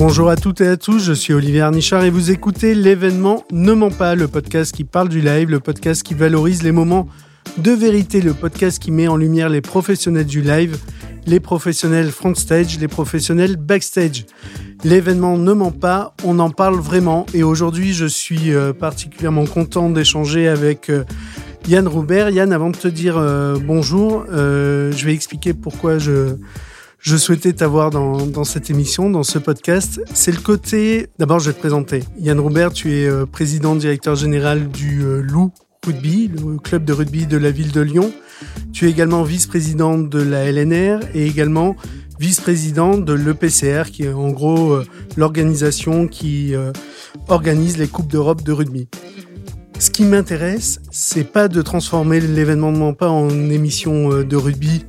Bonjour à toutes et à tous, je suis Olivier Arnichard et vous écoutez l'événement Ne ment pas, le podcast qui parle du live, le podcast qui valorise les moments de vérité, le podcast qui met en lumière les professionnels du live, les professionnels front stage, les professionnels backstage. L'événement ne ment pas, on en parle vraiment et aujourd'hui je suis euh, particulièrement content d'échanger avec euh, Yann Roubert. Yann, avant de te dire euh, bonjour, je vais expliquer pourquoi je, je souhaitais t'avoir dans, cette émission, dans ce podcast. C'est le côté... D'abord, je vais te présenter. Yann Roubert, tu es président, directeur général du Loup Rugby, le club de rugby de la ville de Lyon. Tu es également vice-président de la LNR et également vice-président de l'EPCR, qui est en gros euh, l'organisation qui euh, organise les Coupes d'Europe de rugby. Ce qui m'intéresse, c'est pas de transformer l'événement pas en émission euh, de rugby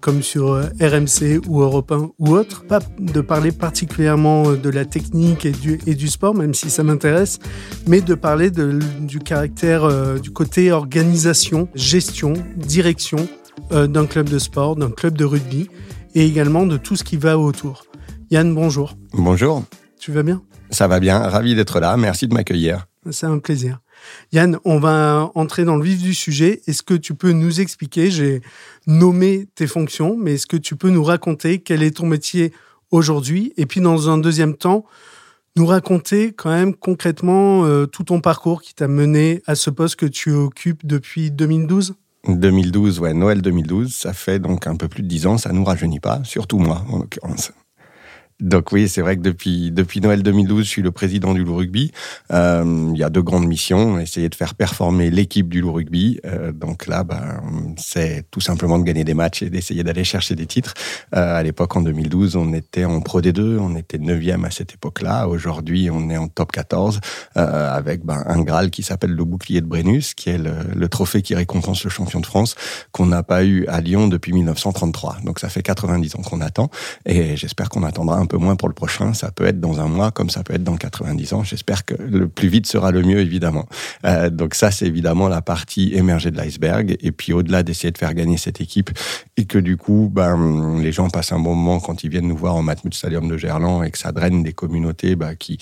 comme sur RMC ou Europe 1 ou autre, pas de parler particulièrement de la technique et du, et du sport, même si ça m'intéresse, mais de parler de, du caractère, du côté organisation, gestion, direction d'un club de sport, d'un club de rugby et également de tout ce qui va autour. Yann, bonjour. Bonjour. Tu vas bien? Ça va bien, ravi d'être là, merci de m'accueillir. C'est un plaisir. Yann, on va entrer dans le vif du sujet. Est-ce que tu peux nous expliquer, j'ai nommé tes fonctions, mais est-ce que tu peux nous raconter quel est ton métier aujourd'hui? Et puis dans un deuxième temps, nous raconter quand même concrètement euh, tout ton parcours qui t'a mené à ce poste que tu occupes depuis 2012 2012, ouais, Noël 2012, ça fait donc un peu plus de dix ans, ça nous rajeunit pas, surtout moi en l'occurrence. Donc oui, c'est vrai que depuis, depuis Noël 2012, je suis le président du Loup Rugby. Euh, il y a deux grandes missions, essayer de faire performer l'équipe du Loup Rugby. Euh, donc là, ben, c'est tout simplement de gagner des matchs et d'essayer d'aller chercher des titres. Euh, à l'époque, en 2012, on était en Pro D2, on était 9e à cette époque-là. Aujourd'hui, on est en top 14 euh, avec ben, un Graal qui s'appelle le bouclier de Brennus, qui est le, le trophée qui récompense le champion de France qu'on n'a pas eu à Lyon depuis 1933. Donc ça fait 90 ans qu'on attend et j'espère qu'on attendra un peu moins pour le prochain. Ça peut être dans un mois, comme ça peut être dans 90 ans. J'espère que le plus vite sera le mieux, évidemment. Euh, donc ça, c'est évidemment la partie émergée de l'iceberg. Et puis au-delà d'essayer de faire gagner cette équipe et que du coup, ben, les gens passent un bon moment quand ils viennent nous voir au Matmut Stadium de Gerland et que ça draine des communautés ben, qui,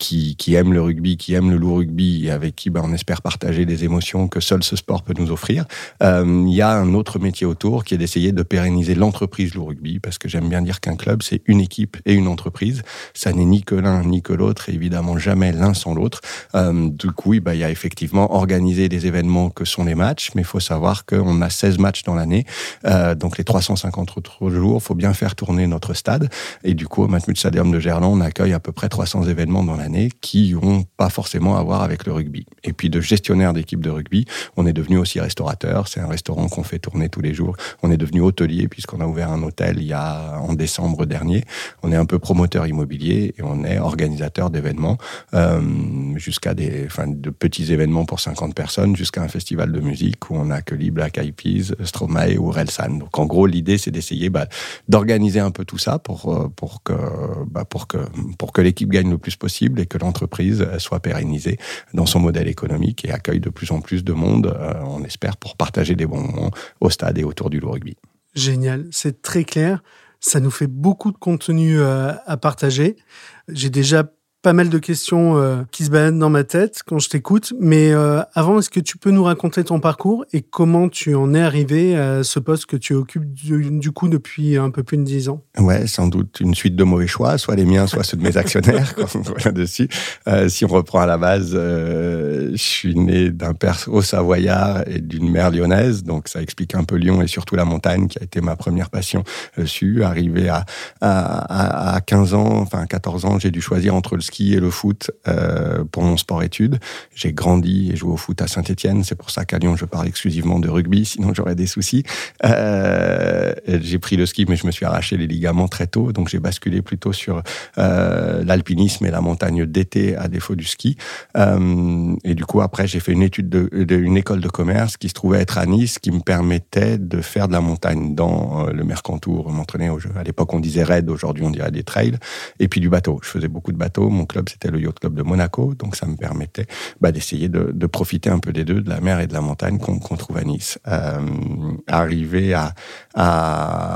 qui, qui aiment le rugby, qui aiment le lourd rugby et avec qui ben, on espère partager des émotions que seul ce sport peut nous offrir. Euh, il y a un autre métier autour qui est d'essayer de pérenniser l'entreprise lourd rugby parce que j'aime bien dire qu'un club, c'est une équipe une entreprise. Ça n'est ni que l'un ni que l'autre, évidemment jamais l'un sans l'autre. Euh, du coup, bah, il y a effectivement organisé des événements que sont les matchs, mais il faut savoir qu'on a 16 matchs dans l'année, euh, donc les 350 autres jours, il faut bien faire tourner notre stade. Et du coup, au Matmut Stadium de Gerland, on accueille à peu près 300 événements dans l'année qui n'ont pas forcément à voir avec le rugby. Et puis de gestionnaire d'équipe de rugby, on est devenu aussi restaurateur. C'est un restaurant qu'on fait tourner tous les jours. On est devenu hôtelier puisqu'on a ouvert un hôtel il y a en décembre dernier. On est un peu promoteur immobilier et on est organisateur d'événements, euh, jusqu'à des, enfin, de petits événements pour 50 personnes, jusqu'à un festival de musique où on accueille Black Eyed Peas, Stromae ou Relsan. Donc en gros, l'idée c'est d'essayer bah, d'organiser un peu tout ça pour euh, pour que bah, pour que pour que l'équipe gagne le plus possible et que l'entreprise soit pérennisée dans son modèle économique et accueille de plus en plus de monde, euh, on espère, pour partager des bons moments au stade et autour du rugby. Génial, c'est très clair. Ça nous fait beaucoup de contenu euh, à partager. J'ai déjà pas mal de questions euh, qui se baladent dans ma tête quand je t'écoute. Mais euh, avant, est-ce que tu peux nous raconter ton parcours et comment tu en es arrivé à ce poste que tu occupes du, coup depuis un peu plus de dix ans? Ouais, sans doute une suite de mauvais choix, soit les miens, soit ceux de mes actionnaires. dessus. Euh, si on reprend à la base, je suis né d'un père au Savoyard et d'une mère lyonnaise, donc ça explique un peu Lyon et surtout la montagne qui a été ma première passion dessus. Arrivé à, à, à 15 ans, enfin 14 ans, j'ai dû choisir entre le ski et le foot euh, pour mon sport-études. J'ai grandi et joué au foot à Saint-Etienne. C'est pour ça qu'à Lyon, je parle exclusivement de rugby, sinon j'aurais des soucis. Euh, j'ai pris le ski, mais je me suis arraché les ligaments très tôt. Donc j'ai basculé plutôt sur euh, l'alpinisme et la montagne d'été à défaut du ski. Et du coup, après, j'ai fait une étude de, école de commerce qui se trouvait être à Nice, qui me permettait de faire de la montagne dans le Mercantour, m'entraîner au jeu. À l'époque, on disait raid, aujourd'hui, on dirait des trails. Et puis du bateau. Je faisais beaucoup de bateaux Mon club, c'était le Yacht Club de Monaco. Donc, ça me permettait bah, d'essayer de, profiter un peu des deux, de la mer et de la montagne qu'on trouve à Nice. Euh, arrivé à,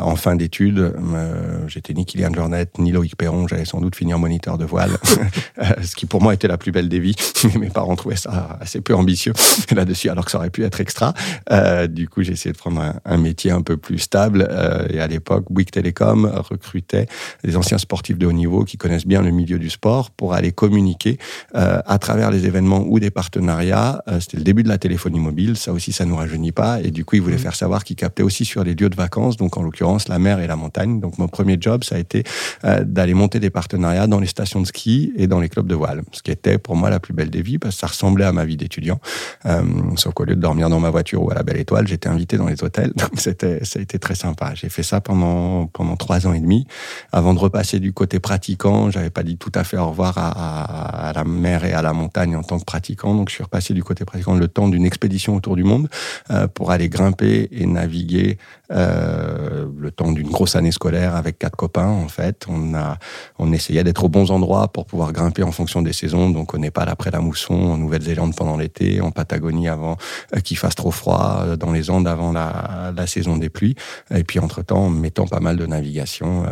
en fin d'études, euh, j'étais ni Kylian Jornet, ni Loïc Perron. J'allais sans doute finir moniteur de voile, ce qui pour moi était la plus belle des vies. Mes parents trouvaient ça assez peu ambitieux là-dessus, alors que ça aurait pu être extra. Euh, du coup, j'ai essayé de prendre un, un, métier un peu plus stable. Euh, et à l'époque, Bouygues Télécom recrutait des anciens sportifs de haut niveau qui connaissent bien le milieu du sport pour aller communiquer euh, à travers les événements ou des partenariats. Euh, c'était le début de la téléphonie mobile. Ça aussi, ça nous rajeunit pas. Et du coup, ils voulaient mmh. faire savoir qu'ils captaient aussi sur les lieux de vacances, donc en l'occurrence la mer et la montagne. Donc mon premier job, ça a été euh, d'aller monter des partenariats dans les stations de ski et dans les clubs de voile, ce qui était pour moi la plus belle des vies parce que ça ressemblait à ma vie d'étudiant. Euh, sauf qu'au lieu de dormir dans ma voiture ou à la Belle Étoile, j'étais invité dans les hôtels. Donc c'était, ça a été très sympa. J'ai fait ça pendant pendant trois ans et demi avant de repasser du côté pratiquant. J'avais pas dit tout à fait au revoir à, la mer et à la montagne en tant que pratiquant. Donc je suis repassé du côté pratiquant le temps d'une expédition autour du monde euh, pour aller grimper et naviguer euh, le temps d'une grosse année scolaire avec quatre copains. En fait, on a on essayait d'être aux bons endroits pour pouvoir grimper en fonction des saisons. Donc au Népal après la mousson, en Nouvelle-Zélande pendant l'été, en Patagonie avant euh, qu'il fasse trop froid, dans les Andes avant la, saison des pluies. Et puis entre-temps, en mettant pas mal de navigation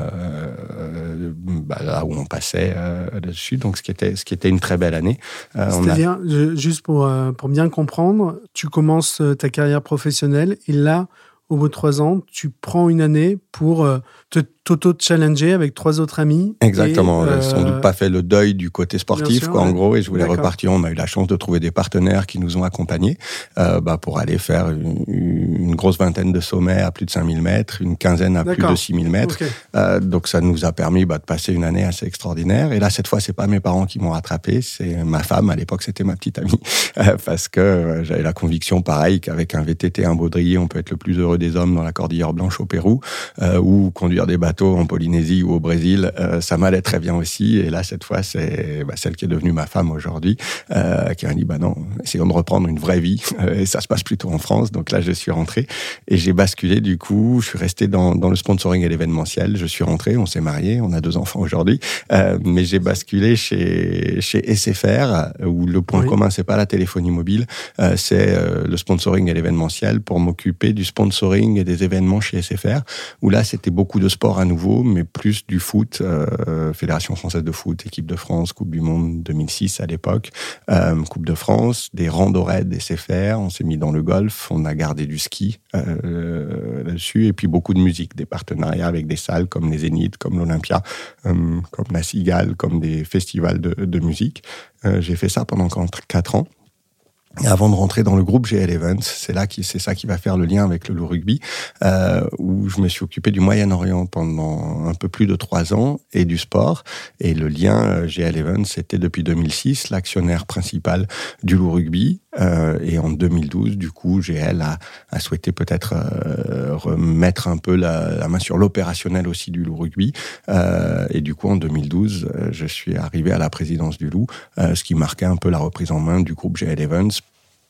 bah, là où on passait euh, dessus. Donc ce qui était, ce qui était une très belle année. Euh, juste pour, pour bien comprendre, tu commences ta carrière professionnelle et là, au bout de trois ans, tu prends une année pour t'auto-challenger avec trois autres amis. Exactement. Euh... sans doute pas fait le deuil du côté sportif, sûr, quoi, ouais. en gros. Et je voulais repartir. On a eu la chance de trouver des partenaires qui nous ont accompagnés euh, bah, pour aller faire une, une, grosse vingtaine de sommets à plus de 5000 mètres, une quinzaine à plus de 6000 mètres. Okay. Euh, donc ça nous a permis bah, de passer une année assez extraordinaire. Et là, cette fois, c'est pas mes parents qui m'ont rattrapé, c'est ma femme. À l'époque, c'était ma petite amie, euh, parce que j'avais la conviction, pareil, qu'avec un VTT, un baudrier, on peut être le plus heureux des hommes dans la cordillère blanche au Pérou, ou conduire des bateaux en Polynésie ou au Brésil, euh, ça m'allait très bien aussi. Et là, cette fois, c'est bah, celle qui est devenue ma femme aujourd'hui, euh, qui m'a dit, bah non, essayons de reprendre une vraie vie. et ça se passe plutôt en France. Donc là, je suis rentré et j'ai basculé du coup. Je suis resté dans, dans le sponsoring et l'événementiel. Je suis rentré, on s'est marié, on a deux enfants aujourd'hui. Euh, mais j'ai basculé chez, chez SFR, où le point oui. commun, c'est pas la téléphonie mobile, c'est le sponsoring et l'événementiel pour m'occuper du sponsoring et des événements chez SFR, où là, c'était beaucoup de sport à nouveau, mais plus du foot, euh, Fédération française de foot, équipe de France, Coupe du Monde 2006 à l'époque, euh, Coupe de France, des randos raids des CFR, on s'est mis dans le golf, on a gardé du ski euh, là-dessus, et puis beaucoup de musique, des partenariats avec des salles comme les Zénith, comme l'Olympia, euh, comme la Cigale, comme des festivals de, de musique. Euh, j'ai fait ça pendant quatre ans. Avant de rentrer dans le groupe GL Events, c'est là qui c'est ça qui va faire le lien avec le loup rugby, euh, où je me suis occupé du Moyen-Orient pendant un peu plus de trois ans et du sport. Et le lien euh, GL Events, c'était depuis 2006 l'actionnaire principal du loup rugby. Euh, et en 2012, du coup, GL a, a souhaité peut-être euh, remettre un peu la, la main sur l'opérationnel aussi du loup rugby. Euh, et du coup, en 2012, je suis arrivé à la présidence du loup, ce qui marquait un peu la reprise en main du groupe GL Events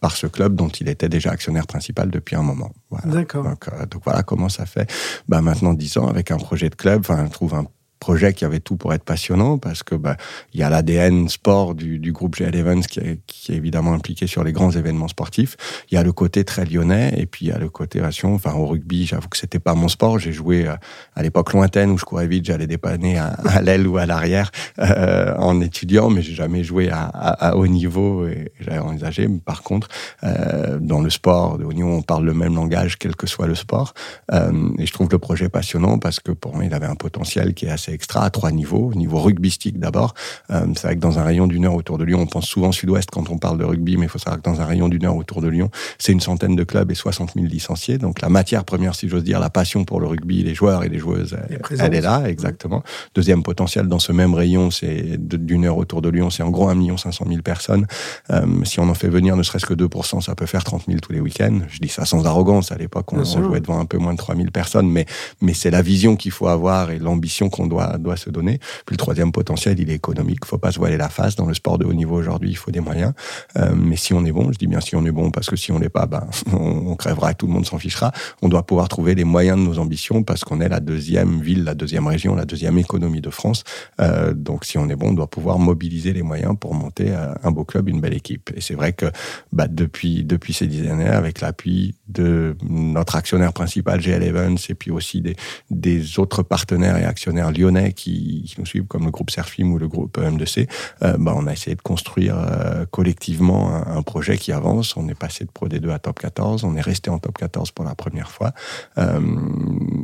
par ce club dont il était déjà actionnaire principal depuis un moment. Voilà. D'accord. Donc, donc, voilà comment ça fait. Bah, maintenant dix ans avec un projet de club. Enfin, je trouve un projet qui avait tout pour être passionnant parce que bah, il y a l'ADN sport du, groupe GL Evans qui est, évidemment impliqué sur les grands événements sportifs. Il y a le côté très lyonnais et puis il y a le côté passion. Enfin au rugby, j'avoue que c'était pas mon sport. J'ai joué euh, à l'époque lointaine où je courais vite, j'allais dépanner à, l'aile ou à l'arrière euh, en étudiant, mais j'ai jamais joué à, haut niveau et j'avais envisagé. Par contre, euh, dans le sport de haut niveau, on parle le même langage quel que soit le sport. Et je trouve le projet passionnant parce que pour moi, il avait un potentiel qui est assez extra à trois niveaux. Niveau rugbystique d'abord. Euh, c'est vrai que dans un rayon d'une heure autour de Lyon, on pense souvent sud-ouest quand on parle de rugby, mais il faut savoir que dans un rayon d'une heure autour de Lyon, c'est une centaine de clubs et 60 000 licenciés. Donc la matière première, si j'ose dire, la passion pour le rugby, les joueurs et les joueuses, elle, elle est là, exactement. Mmh. Deuxième potentiel dans ce même rayon, c'est d'une heure autour de Lyon, c'est en gros 1 500 000 personnes. Euh, si on en fait venir ne serait-ce que 2%, ça peut faire 30 000 tous les week-ends. Je dis ça sans arrogance. À l'époque, on, on jouait devant un peu moins de 3 000 personnes, mais, mais c'est la vision qu'il faut avoir et l'ambition qu'on doit doit, se donner. Puis le troisième potentiel, il est économique. Faut pas se voiler la face. Dans le sport de haut niveau aujourd'hui, il faut des moyens. Euh, mais si on est bon, je dis bien si on est bon, parce que si on n'est pas, ben, on, crèvera et tout le monde s'en fichera. On doit pouvoir trouver les moyens de nos ambitions parce qu'on est la deuxième ville, la deuxième région, la deuxième économie de France. Euh, donc si on est bon, on doit pouvoir mobiliser les moyens pour monter euh, un beau club, une belle équipe. Et c'est vrai que bah, depuis, depuis ces dix années, avec l'appui de notre actionnaire principal, GL Evans, et puis aussi des, des autres partenaires et actionnaires lyonnais qui, nous suivent, comme le groupe Serfim ou le groupe M2C, euh, bah, on a essayé de construire euh, collectivement un, projet qui avance. On est passé de Pro D2 à Top 14, on est resté en Top 14 pour la première fois. Euh,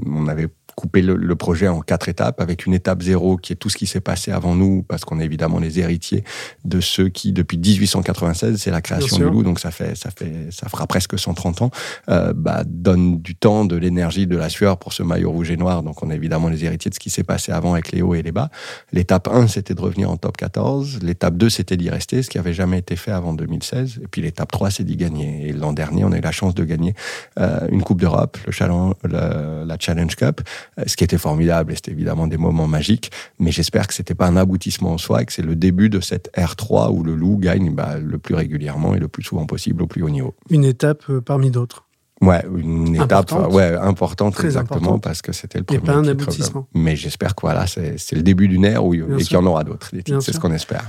on avait couper le, projet en quatre étapes, avec une étape zéro qui est tout ce qui s'est passé avant nous, parce qu'on est évidemment les héritiers de ceux qui, depuis 1896, c'est la création du loup, donc ça fait, ça fait, ça fera presque 130 ans, euh, bah, donne du temps, de l'énergie, de la sueur pour ce maillot rouge et noir. Donc on est évidemment les héritiers de ce qui s'est passé avant avec les hauts et les bas. L'étape 1, c'était de revenir en top 14. L'étape 2, c'était d'y rester, ce qui avait jamais été fait avant 2016. Et puis l'étape 3, c'est d'y gagner. Et l'an dernier, on a eu la chance de gagner euh, une Coupe d'Europe, le, challenge, la Challenge Cup, ce qui était formidable, et c'était évidemment des moments magiques, mais j'espère que c'était pas un aboutissement en soi et que c'est le début de cette R3 où le loup gagne bah, le plus régulièrement et le plus souvent possible au plus haut niveau. Une étape euh, parmi d'autres. Ouais, une étape importante, ouais, importante Très exactement parce que c'était le premier. Et pas un aboutissement. Mais j'espère que voilà, c'est le début d'une ère où, et qu'il y en aura d'autres. C'est ce qu'on espère.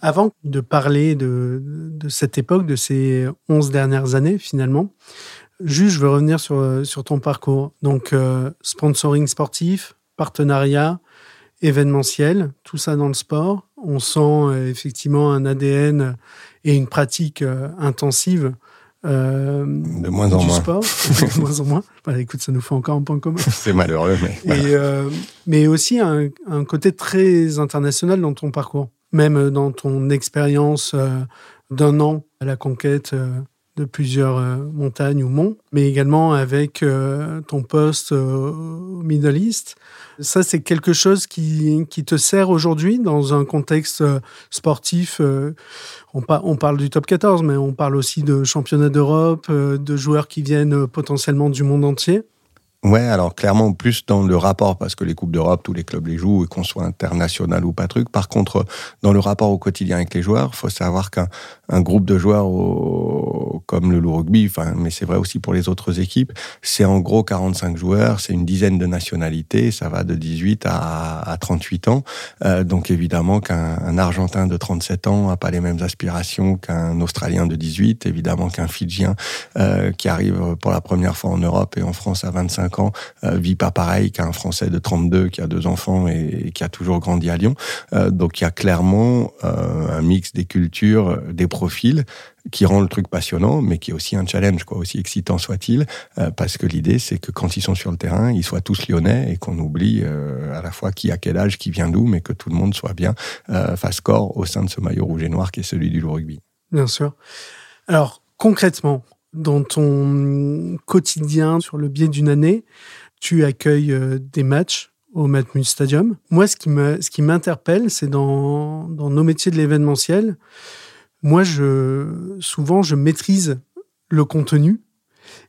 Avant de parler de, de, cette époque, de ces 11 dernières années finalement, Juste, je veux revenir sur, euh, sur ton parcours. Donc, euh, sponsoring sportif, partenariat, événementiel, tout ça dans le sport. On sent euh, effectivement un ADN et une pratique intensive de moins en du moins. sport. de moins en moins. Bah, écoute, ça nous fait encore un point commun. C'est malheureux, mais. mais aussi un, un, côté très international dans ton parcours. Même dans ton expérience d'un an à la conquête de plusieurs euh, montagnes ou monts, mais également avec euh, ton poste au Middle East. Ça, c'est quelque chose qui, qui te sert aujourd'hui dans un contexte euh, sportif. On, on, parle du top 14, mais on parle aussi de championnats d'Europe, de joueurs qui viennent potentiellement du monde entier. Ouais, alors clairement plus dans le rapport parce que les coupes d'Europe, tous les clubs les jouent et qu'on soit international ou pas truc. Par contre, dans le rapport au quotidien avec les joueurs, faut savoir qu'un un groupe de joueurs comme le loup rugby, enfin, mais c'est vrai aussi pour les autres équipes, c'est en gros 45 joueurs, c'est une dizaine de nationalités, ça va de 18 à, à 38 ans. Euh, donc évidemment qu'un Argentin de 37 ans a pas les mêmes aspirations qu'un Australien de 18, évidemment qu'un Fidjien euh, qui arrive pour la première fois en Europe et en France à 25 ans euh, vit pas pareil qu'un Français de 32 qui a deux enfants et, qui a toujours grandi à Lyon. Euh, donc il y a clairement euh, un mix des cultures, des profils qui rend le truc passionnant, mais qui est aussi un challenge, quoi, aussi excitant soit-il, parce que l'idée, c'est que quand ils sont sur le terrain, ils soient tous lyonnais et qu'on oublie à la fois qui a quel âge, qui vient d'où, mais que tout le monde soit bien, fasse corps au sein de ce maillot rouge et noir qui est celui du rugby. Bien sûr. Alors, concrètement, dans ton quotidien sur le biais d'une année, tu accueilles euh, des matchs au Matmut Stadium. Moi, ce qui ce m'interpelle, c'est dans, dans nos métiers de l'événementiel. Moi, je, souvent, je maîtrise le contenu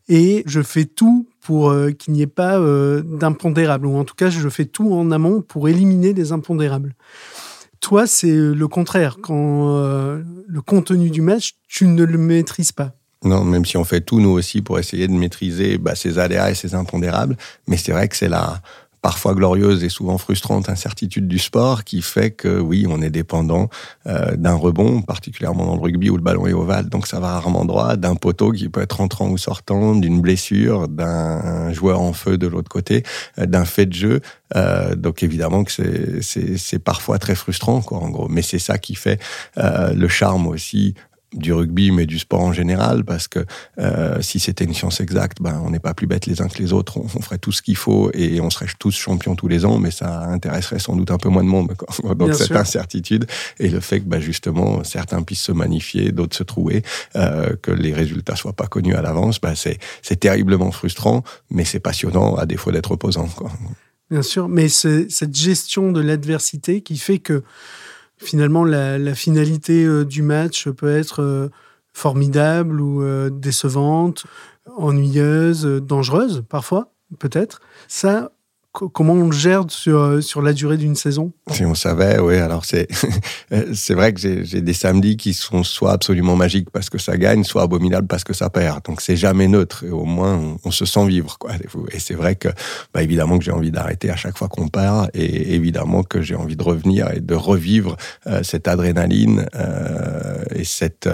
et je fais tout pour euh, qu'il n'y ait pas euh, d'impondérables, ou en tout cas, je fais tout en amont pour éliminer les impondérables. Toi, c'est le contraire. Quand le contenu du match, tu ne le maîtrises pas. Non, même si on fait tout nous aussi pour essayer de maîtriser bah, ces aléas et ces impondérables, mais c'est vrai que c'est la parfois glorieuse et souvent frustrante incertitude du sport qui fait que oui, on est dépendant euh, d'un rebond, particulièrement dans le rugby où le ballon est ovale, donc ça va rarement droit, d'un poteau qui peut être entrant ou sortant, d'une blessure, d'un joueur en feu de l'autre côté, euh, d'un fait de jeu. Euh, donc évidemment que c'est parfois très frustrant, en gros. Mais c'est ça qui fait le charme aussi du rugby, mais du sport en général, parce que euh, si c'était une science exacte, ben, on n'est pas plus bêtes les uns que les autres, on, ferait tout ce qu'il faut et on serait tous champions tous les ans, mais ça intéresserait sans doute un peu moins de monde. Donc cette incertitude et le fait que ben, justement certains puissent se magnifier, d'autres se trouver, euh, que les résultats soient pas connus à l'avance, ben, c'est terriblement frustrant, mais c'est passionnant à défaut d'être opposant. Quoi. Bien sûr, mais cette gestion de l'adversité qui fait que finalement, la, finalité euh, du match peut être euh, formidable ou euh, décevante, ennuyeuse, dangereuse parfois, peut-être. Comment on le gère sur, sur la durée d'une saison? Si on savait, oui. Alors, c'est, c'est vrai que j'ai, des samedis qui sont soit absolument magiques parce que ça gagne, soit abominables parce que ça perd. Donc, c'est jamais neutre. Et au moins, on, se sent vivre, quoi. Et c'est vrai que, bah, évidemment, que j'ai envie d'arrêter à chaque fois qu'on perd. Et évidemment que j'ai envie de revenir et de revivre euh, cette adrénaline euh, et cette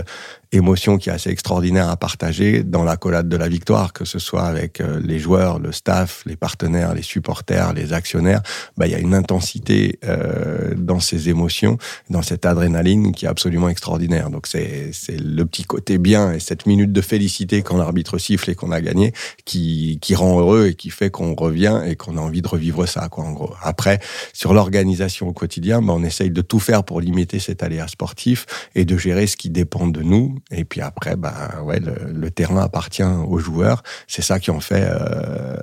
émotion qui est assez extraordinaire à partager dans la collade de la victoire, que ce soit avec euh, les joueurs, le staff, les partenaires, les supporters, les actionnaires. Bah, il y a une intensité euh, dans ces émotions, dans cette adrénaline qui est absolument extraordinaire. Donc c'est le petit côté bien et cette minute de félicité quand l'arbitre siffle et qu'on a gagné qui, qui rend heureux et qui fait qu'on revient et qu'on a envie de revivre ça, quoi, en gros. Après, sur l'organisation au quotidien, bah, on essaye de tout faire pour limiter cet aléa sportif et de gérer ce qui dépend de nous et puis après, bah ouais, le, terrain appartient aux joueurs. C'est ça qui en fait euh,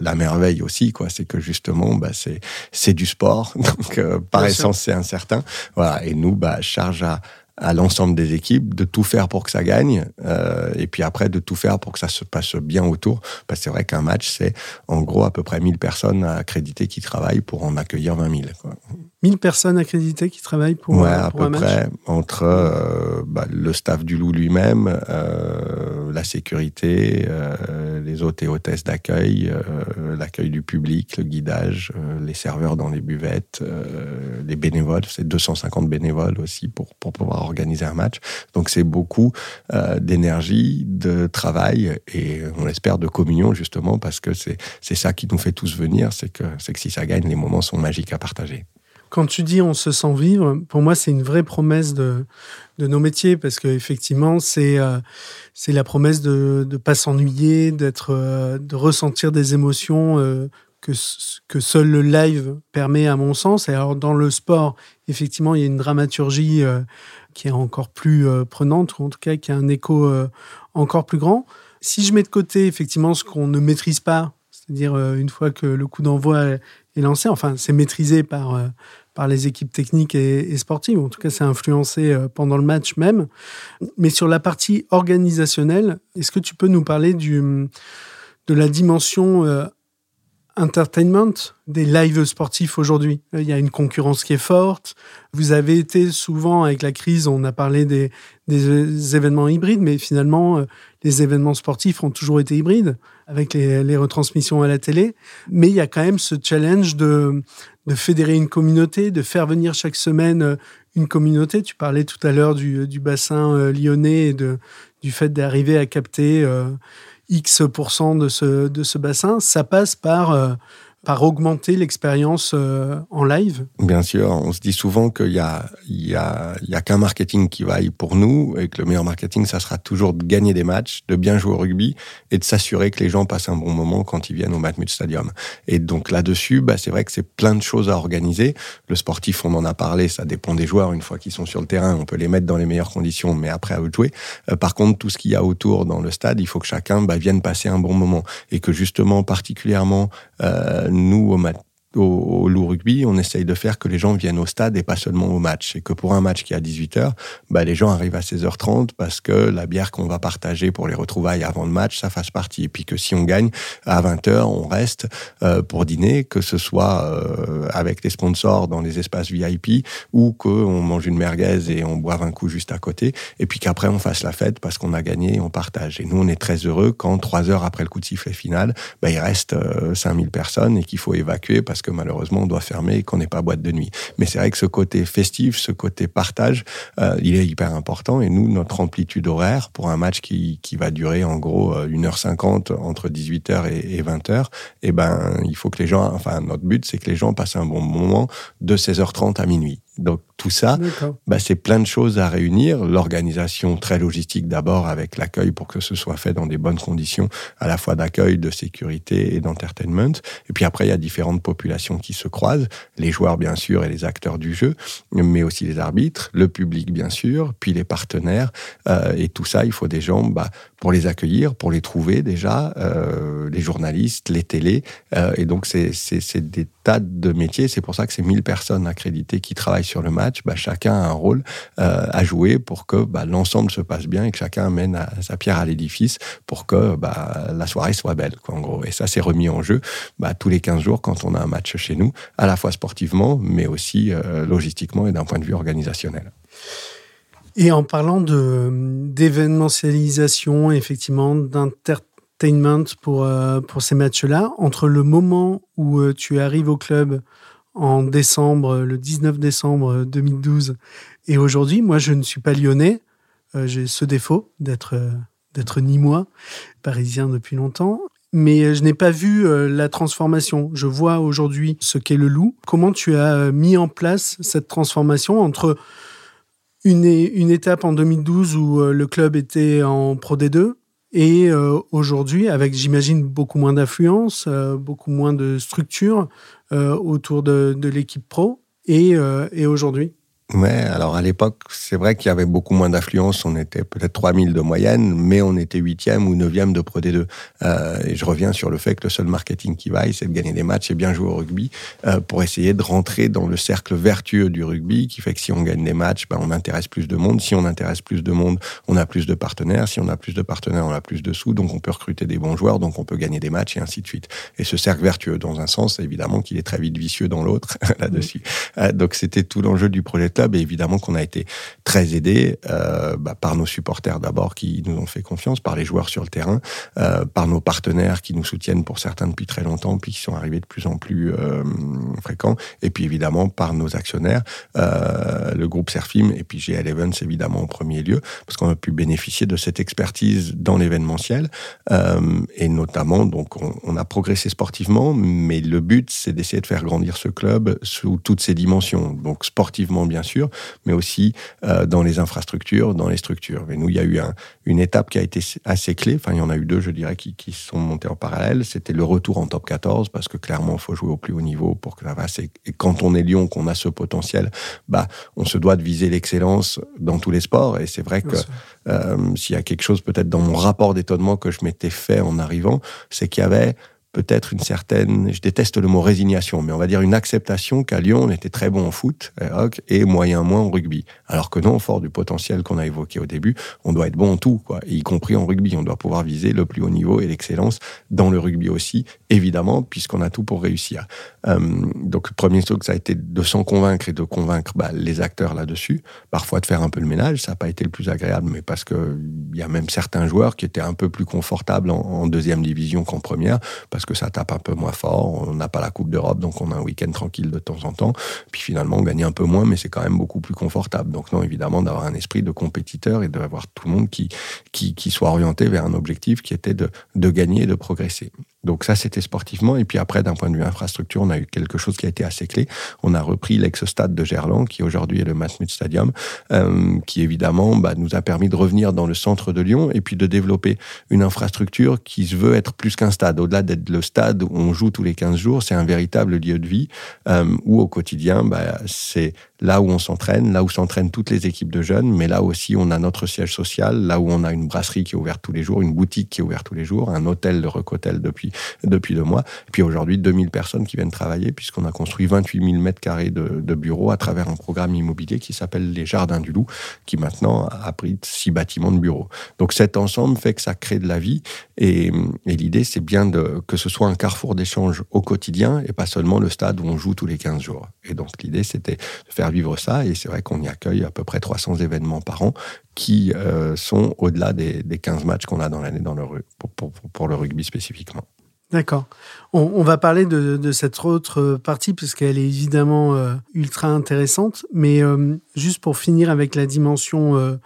la merveille aussi, quoi. C'est que justement, bah c'est c'est du sport, donc euh, par essence c'est incertain. Voilà. Et nous, bah charge à à l'ensemble des équipes de tout faire pour que ça gagne euh, et puis après de tout faire pour que ça se passe bien autour parce que c'est vrai qu'un match c'est en gros à peu près 1000 personnes accréditées qui travaillent pour en accueillir 20 000 quoi. 1000 personnes accréditées qui travaillent pour, ouais, à peu près, entre euh, bah, le staff du Loup lui-même, euh, la sécurité, euh, les hôtes et hôtesses d'accueil, euh, l'accueil du public, le guidage, euh, les serveurs dans les buvettes, euh, les bénévoles, c'est 250 bénévoles aussi pour, pour pouvoir organiser un match. Donc c'est beaucoup d'énergie, de travail et on espère de communion justement parce que c'est ça qui nous fait tous venir, c'est que, que si ça gagne, les moments sont magiques à partager quand tu dis on se sent vivre, pour moi, c'est une vraie promesse de, nos métiers parce qu'effectivement, c'est euh, c'est la promesse de ne pas s'ennuyer, euh, de ressentir des émotions euh, que, que seul le live permet, à mon sens. Et alors, dans le sport, effectivement, il y a une dramaturgie qui est encore plus prenante, ou en tout cas qui a un écho encore plus grand. Si je mets de côté, effectivement, ce qu'on ne maîtrise pas, c'est-à-dire une fois que le coup d'envoi est lancé, enfin, c'est maîtrisé par par les équipes techniques et, sportives. En tout cas, c'est influencé euh, pendant le match même. Mais sur la partie organisationnelle, est-ce que tu peux nous parler du, de la dimension euh, entertainment des lives sportifs aujourd'hui? Il y a une concurrence qui est forte. Vous avez été souvent, avec la crise, on a parlé des, des événements hybrides, mais finalement, euh, les événements sportifs ont toujours été hybrides avec les, retransmissions à la télé. Mais il y a quand même ce challenge de, de fédérer une communauté, de faire venir chaque semaine euh, une communauté. Tu parlais tout à l'heure du, du bassin euh, lyonnais et du fait d'arriver à capter X% de ce, de ce bassin, ça passe par par augmenter l'expérience euh, en live? Bien sûr, on se dit souvent qu'il y a, a qu'un marketing qui vaille pour nous et que le meilleur marketing, ça sera toujours de gagner des matchs, de bien jouer au rugby et de s'assurer que les gens passent un bon moment quand ils viennent au Matmut Stadium. Et donc là-dessus, bah, c'est vrai que c'est plein de choses à organiser. Le sportif, on en a parlé, ça dépend des joueurs. Une fois qu'ils sont sur le terrain, on peut les mettre dans les meilleures conditions, mais après à eux de jouer. Euh, par contre, tout ce qu'il y a autour dans le stade, il faut que chacun bah, vienne passer un bon moment et que justement, particulièrement, euh, nous, au, au, loup rugby, on essaye de faire que les gens viennent au stade et pas seulement au match. Et que pour un match qui est à 18h, bah, les gens arrivent à 16h30 parce que la bière qu'on va partager pour les retrouvailles avant le match, ça fasse partie. Et puis que si on gagne, à 20h, on reste euh, pour dîner, que ce soit euh, avec les sponsors dans les espaces VIP ou qu'on mange une merguez et on boive un coup juste à côté. Et puis qu'après, on fasse la fête parce qu'on a gagné et on partage. Et nous, on est très heureux quand, trois heures après le coup de sifflet final, bah, il reste 5000 euh, personnes et qu'il faut évacuer parce que malheureusement on doit fermer et qu'on n'est pas boîte de nuit. Mais c'est vrai que ce côté festif, ce côté partage, euh, il est hyper important. Et nous, notre amplitude horaire pour un match qui, qui va durer en gros 1h50 euh, entre 18h et, 20h, eh ben, il faut que les gens, enfin, notre but, c'est que les gens passent un bon moment de 16h30 à minuit. Donc tout ça, bah, c'est plein de choses à réunir. L'organisation très logistique d'abord avec l'accueil pour que ce soit fait dans des bonnes conditions, à la fois d'accueil, de sécurité et d'entertainment. Et puis après, il y a différentes populations qui se croisent, les joueurs bien sûr et les acteurs du jeu, mais aussi les arbitres, le public bien sûr, puis les partenaires. Euh, et tout ça, il faut des gens bah, pour les accueillir, pour les trouver déjà, euh, les journalistes, les télés. Euh, et donc, c'est des tas de métiers. C'est pour ça que ces 1000 personnes accréditées qui travaillent sur le match, bah, chacun a un rôle euh, à jouer pour que bah, l'ensemble se passe bien et que chacun amène sa pierre à l'édifice pour que bah, la soirée soit belle, en gros. Et ça, c'est remis en jeu tous les 15 jours quand on a un match chez nous, à la fois sportivement, mais aussi logistiquement et d'un point de vue organisationnel. Et en parlant d'événementialisation, effectivement, d'entertainment pour, euh, pour ces matchs-là, entre le moment où euh, tu arrives au club en décembre, le 19 décembre 2012, et aujourd'hui, moi, je ne suis pas lyonnais. Euh, j'ai ce défaut d'être d'être nîmois, parisien depuis longtemps. Mais je n'ai pas vu la transformation. Je vois aujourd'hui ce qu'est le loup. Comment tu as mis en place cette transformation entre une, une étape en 2012 où euh, le club était en Pro D2 et euh, aujourd'hui, avec j'imagine beaucoup moins d'influence, euh, beaucoup moins de structure autour de, de l'équipe pro et, et aujourd'hui Ouais, alors à l'époque, c'est vrai qu'il y avait beaucoup moins d'affluence. On était peut-être 3000 de moyenne, mais on était huitième ou neuvième de Pro D2. Euh, et je reviens sur le fait que le seul marketing qui vaille, c'est de gagner des matchs et bien jouer au rugby euh, pour essayer de rentrer dans le cercle vertueux du rugby qui fait que si on gagne des matchs, ben, on intéresse plus de monde. Si on intéresse plus de monde, on a plus de partenaires. Si on a plus de partenaires, on a plus de sous. Donc on peut recruter des bons joueurs, donc on peut gagner des matchs et ainsi de suite. Et ce cercle vertueux, dans un sens, évidemment qu'il est très vite vicieux dans l'autre là-dessus. Euh, donc c'était tout l'enjeu du projet et évidemment qu'on a été très aidé euh, bah, par nos supporters d'abord qui nous ont fait confiance, par les joueurs sur le terrain, euh, par nos partenaires qui nous soutiennent pour certains depuis très longtemps, puis qui sont arrivés de plus en plus euh, fréquents, et puis évidemment par nos actionnaires, le groupe Serfim et puis GL Events évidemment en premier lieu, parce qu'on a pu bénéficier de cette expertise dans l'événementiel, et notamment donc on, on a progressé sportivement, mais le but c'est d'essayer de faire grandir ce club sous toutes ses dimensions, donc sportivement bien sûr, mais aussi euh, dans les infrastructures, dans les structures. Et nous, il y a eu un, une étape qui a été assez clé, enfin il y en a eu deux, je dirais, qui, qui sont montés en parallèle. C'était le retour en top 14, parce que clairement, il faut jouer au plus haut niveau pour que ça passe. Et, quand on est Lyon, qu'on a ce potentiel, bah, on se doit de viser l'excellence dans tous les sports. Et c'est vrai que euh, s'il y a quelque chose peut-être dans mon rapport d'étonnement que je m'étais fait en arrivant, c'est qu'il y avait peut-être une certaine, je déteste le mot résignation, mais on va dire une acceptation qu'à Lyon, on était très bon en foot et moyen moins en rugby. Alors que non, fort du potentiel qu'on a évoqué au début, on doit être bon en tout, quoi, y compris en rugby. On doit pouvoir viser le plus haut niveau et l'excellence dans le rugby aussi, évidemment, puisqu'on a tout pour réussir. Euh, donc, le premier truc, ça a été de s'en convaincre et de convaincre bah, les acteurs là-dessus. Parfois de faire un peu le ménage, ça n'a pas été le plus agréable, mais parce que il y a même certains joueurs qui étaient un peu plus confortables en, en deuxième division qu'en première, parce parce que ça tape un peu moins fort. On n'a pas la Coupe d'Europe, donc on a un week-end tranquille de temps en temps. Puis finalement, on gagne un peu moins, mais c'est quand même beaucoup plus confortable. Donc non, évidemment, d'avoir un esprit de compétiteur et d'avoir tout le monde qui, qui, qui, soit orienté vers un objectif qui était de, de gagner et de progresser. Donc ça, c'était sportivement. Et puis après, d'un point de vue infrastructure, on a eu quelque chose qui a été assez clé. On a repris l'ex-stade de Gerland, qui aujourd'hui est le Matmut Stadium, euh, qui évidemment bah, nous a permis de revenir dans le centre de Lyon et puis de développer une infrastructure qui se veut être plus qu'un stade. Au-delà d'être le stade où on joue tous les 15 jours, c'est un véritable lieu de vie euh, où au quotidien, bah, c'est là où on s'entraîne, là où s'entraînent toutes les équipes de jeunes, mais là aussi on a notre siège social, là où on a une brasserie qui est ouverte tous les jours, une boutique qui est ouverte tous les jours, un hôtel, de Recotel depuis depuis deux mois. Et puis aujourd'hui, 2000 personnes qui viennent travailler puisqu'on a construit 28 000 mètres carrés de, de bureaux à travers un programme immobilier qui s'appelle les Jardins du Loup, qui maintenant abrite six bâtiments de bureaux. Donc cet ensemble fait que ça crée de la vie et, l'idée c'est bien que ce soit un carrefour d'échange au quotidien et pas seulement le stade où on joue tous les 15 jours. Et donc l'idée c'était de faire vivre ça et c'est vrai qu'on y accueille à peu près 300 événements par an qui euh, sont au-delà des, des 15 matchs qu'on a dans l'année dans pour le rugby spécifiquement. D'accord. On, va parler de, cette autre partie puisqu'elle est évidemment euh, ultra intéressante. Mais euh, juste pour finir avec la dimension euh,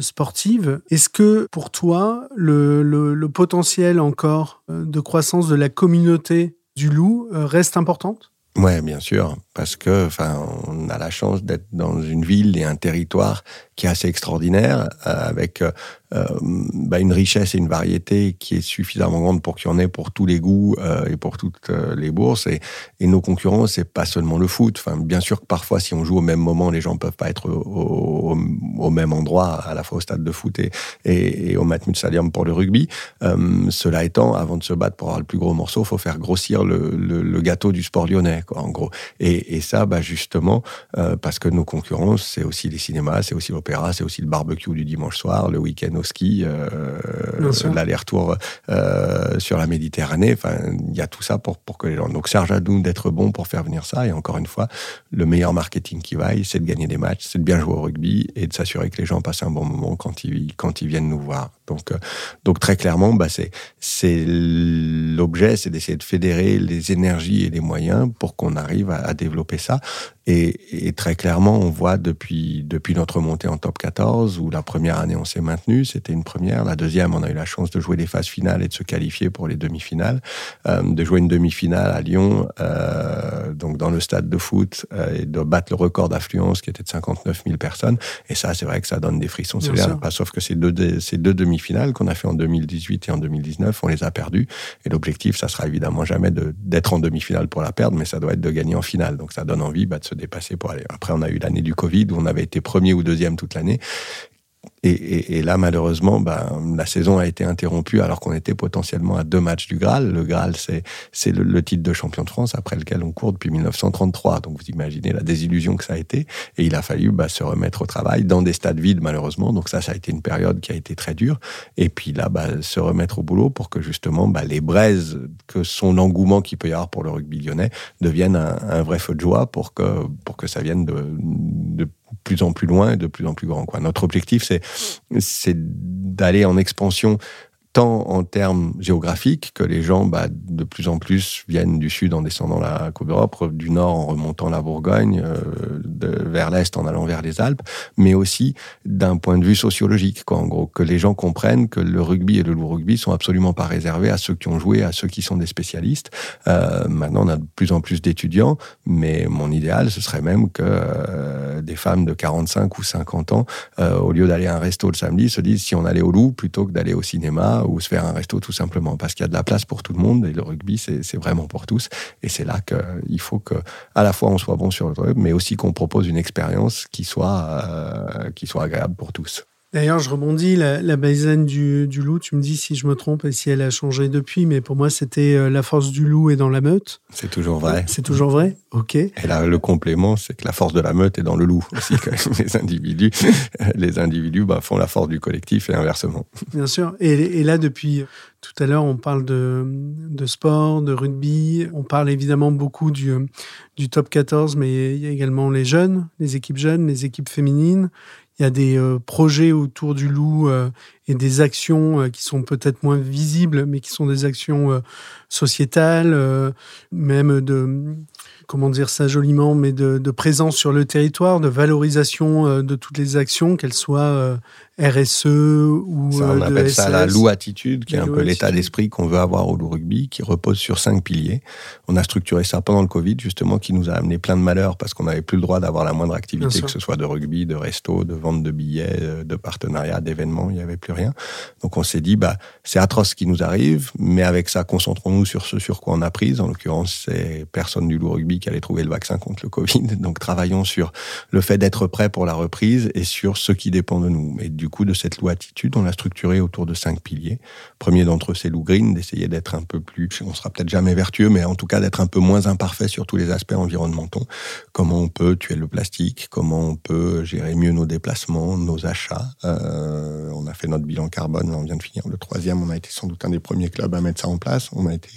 sportive, est-ce que pour toi, le, potentiel encore de croissance de la communauté du loup reste importante? Ouais, bien sûr, parce que, on a la chance d'être dans une ville et un territoire qui est assez extraordinaire, avec bah, une richesse et une variété qui est suffisamment grande pour qu'il y en ait pour tous les goûts et pour toutes les bourses. Et, et nos concurrents, c'est pas seulement le foot. Enfin, bien sûr que parfois, si on joue au même moment, les gens peuvent pas être au, même endroit, à la fois au stade de foot et, et, au Matmut Stadium pour le rugby. cela étant, avant de se battre pour avoir le plus gros morceau, faut faire grossir le, gâteau du sport lyonnais, quoi, en gros. Et, et ça, bah, justement, parce que nos concurrents, c'est aussi les cinémas, c'est aussi l'opéra, c'est aussi le barbecue du dimanche soir, le week-end au ski, euh, l'aller-retour euh, sur la Méditerranée. Enfin, il y a tout ça pour, pour que les gens. Donc, Serge à d'être bon pour faire venir ça. Et encore une fois, le meilleur marketing qui vaille, c'est de gagner des matchs, c'est de bien jouer au rugby et de s'assurer que les gens passent un bon moment quand ils, quand ils viennent nous voir. Donc, euh, donc très clairement, bah, c'est, c'est l'objet, c'est d'essayer de fédérer les énergies et les moyens pour qu'on arrive à, à développer ça. Et, et, très clairement, on voit depuis, depuis notre montée en top 14, où la première année on s'est maintenu, c'était une première. La deuxième, on a eu la chance de jouer les phases finales et de se qualifier pour les demi-finales, euh, de jouer une demi-finale à Lyon, euh, donc dans le stade de foot, euh, et de battre le record d'affluence qui était de 59 000 personnes. Et ça, c'est vrai que ça donne des frissons. C'est bien, pas sauf que ces deux, ces deux demi-finales qu'on a fait en 2018 et en 2019, on les a perdues. Et l'objectif, ça sera évidemment jamais d'être en demi-finale pour la perdre, mais ça doit être de gagner en finale. Donc ça donne envie bah, de se dépasser pour aller. Après, on a eu l'année du Covid où on avait été premier ou deuxième toute l'année. Et, là, malheureusement, ben, la saison a été interrompue alors qu'on était potentiellement à deux matchs du Graal. Le Graal, c'est, le, titre de champion de France après lequel on court depuis 1933. Donc vous imaginez la désillusion que ça a été. Et il a fallu bah, se remettre au travail dans des stades vides, malheureusement. Donc ça, ça a été une période qui a été très dure. Et puis là, bah, se remettre au boulot pour que justement les braises que sont l'engouement qu'il peut y avoir pour le rugby lyonnais deviennent un, vrai feu de joie pour que, pour que ça vienne de, de plus en plus loin et de plus en plus grand. Quoi. Notre objectif, c'est, c'est d'aller en expansion tant en termes géographiques que les gens bah, de plus en plus viennent du sud en descendant la Côte d'Europe, du nord en remontant la Bourgogne, euh, vers l'est en allant vers les Alpes, mais aussi d'un point de vue sociologique, quoi, en gros, que les gens comprennent que le rugby et le loup rugby sont absolument pas réservés à ceux qui ont joué, à ceux qui sont des spécialistes. Euh, maintenant, on a de plus en plus d'étudiants, mais mon idéal, ce serait même que euh, des femmes de 45 ou 50 ans, au lieu d'aller à un resto le samedi, se disent si on allait au loup plutôt que d'aller au cinéma ou se faire un resto tout simplement, parce qu'il y a de la place pour tout le monde et le rugby, c'est vraiment pour tous. Et c'est là qu'il faut que, à la fois, on soit bon sur le rugby, mais aussi qu'on propose une expérience qui soit, euh, qui soit agréable pour tous. D'ailleurs, je rebondis, la, la du, du, loup, tu me dis si je me trompe et si elle a changé depuis, mais pour moi, c'était euh, la force du loup est dans la meute. C'est toujours vrai. C'est toujours vrai? Ok. Et là, le complément, c'est que la force de la meute est dans le loup aussi. les individus, les individus bah, font la force du collectif et inversement. Bien sûr. Et, et là, depuis tout à l'heure, on parle de, de, sport, de rugby. On parle évidemment beaucoup du, du top 14, mais il y a également les jeunes, les équipes jeunes, les équipes féminines. Il y a des euh, projets autour du loup euh, et des actions euh, qui sont peut-être moins visibles, mais qui sont des actions sociétales, même de comment dire ça joliment, mais de, de, présence sur le territoire, de valorisation de toutes les actions, qu'elles soient RSE ou ça, on euh, appelle ça la loup attitude, qui est un peu l'état d'esprit qu'on veut avoir au loup rugby, qui repose sur cinq piliers. On a structuré ça pendant le Covid, justement, qui nous a amené plein de malheurs parce qu'on n'avait plus le droit d'avoir la moindre activité, que ce soit de rugby, de resto, de vente de billets, euh, de partenariat, d'événements, il n'y avait plus rien. Donc on s'est dit, bah, c'est atroce ce qui nous arrive, mais avec ça, concentrons-nous sur ce sur quoi on a pris. En l'occurrence, c'est personne du loup rugby qui allait trouver le vaccin contre le Covid. Donc travaillons sur le fait d'être prêt pour la reprise et sur ce qui dépend de nous. Et du coup, de cette loi attitude, on l'a structurée autour de cinq piliers. Premier d'entre eux, c'est Lou Green, d'essayer d'être un peu plus, on sera peut-être jamais vertueux, mais en tout cas d'être un peu moins imparfait sur tous les aspects environnementaux. Comment on peut tuer le plastique, comment on peut gérer mieux nos déplacements, nos achats? Euh, on a fait notre bilan carbone, on vient de finir le troisième, on a été sans doute un des premiers clubs à mettre ça en place. On a été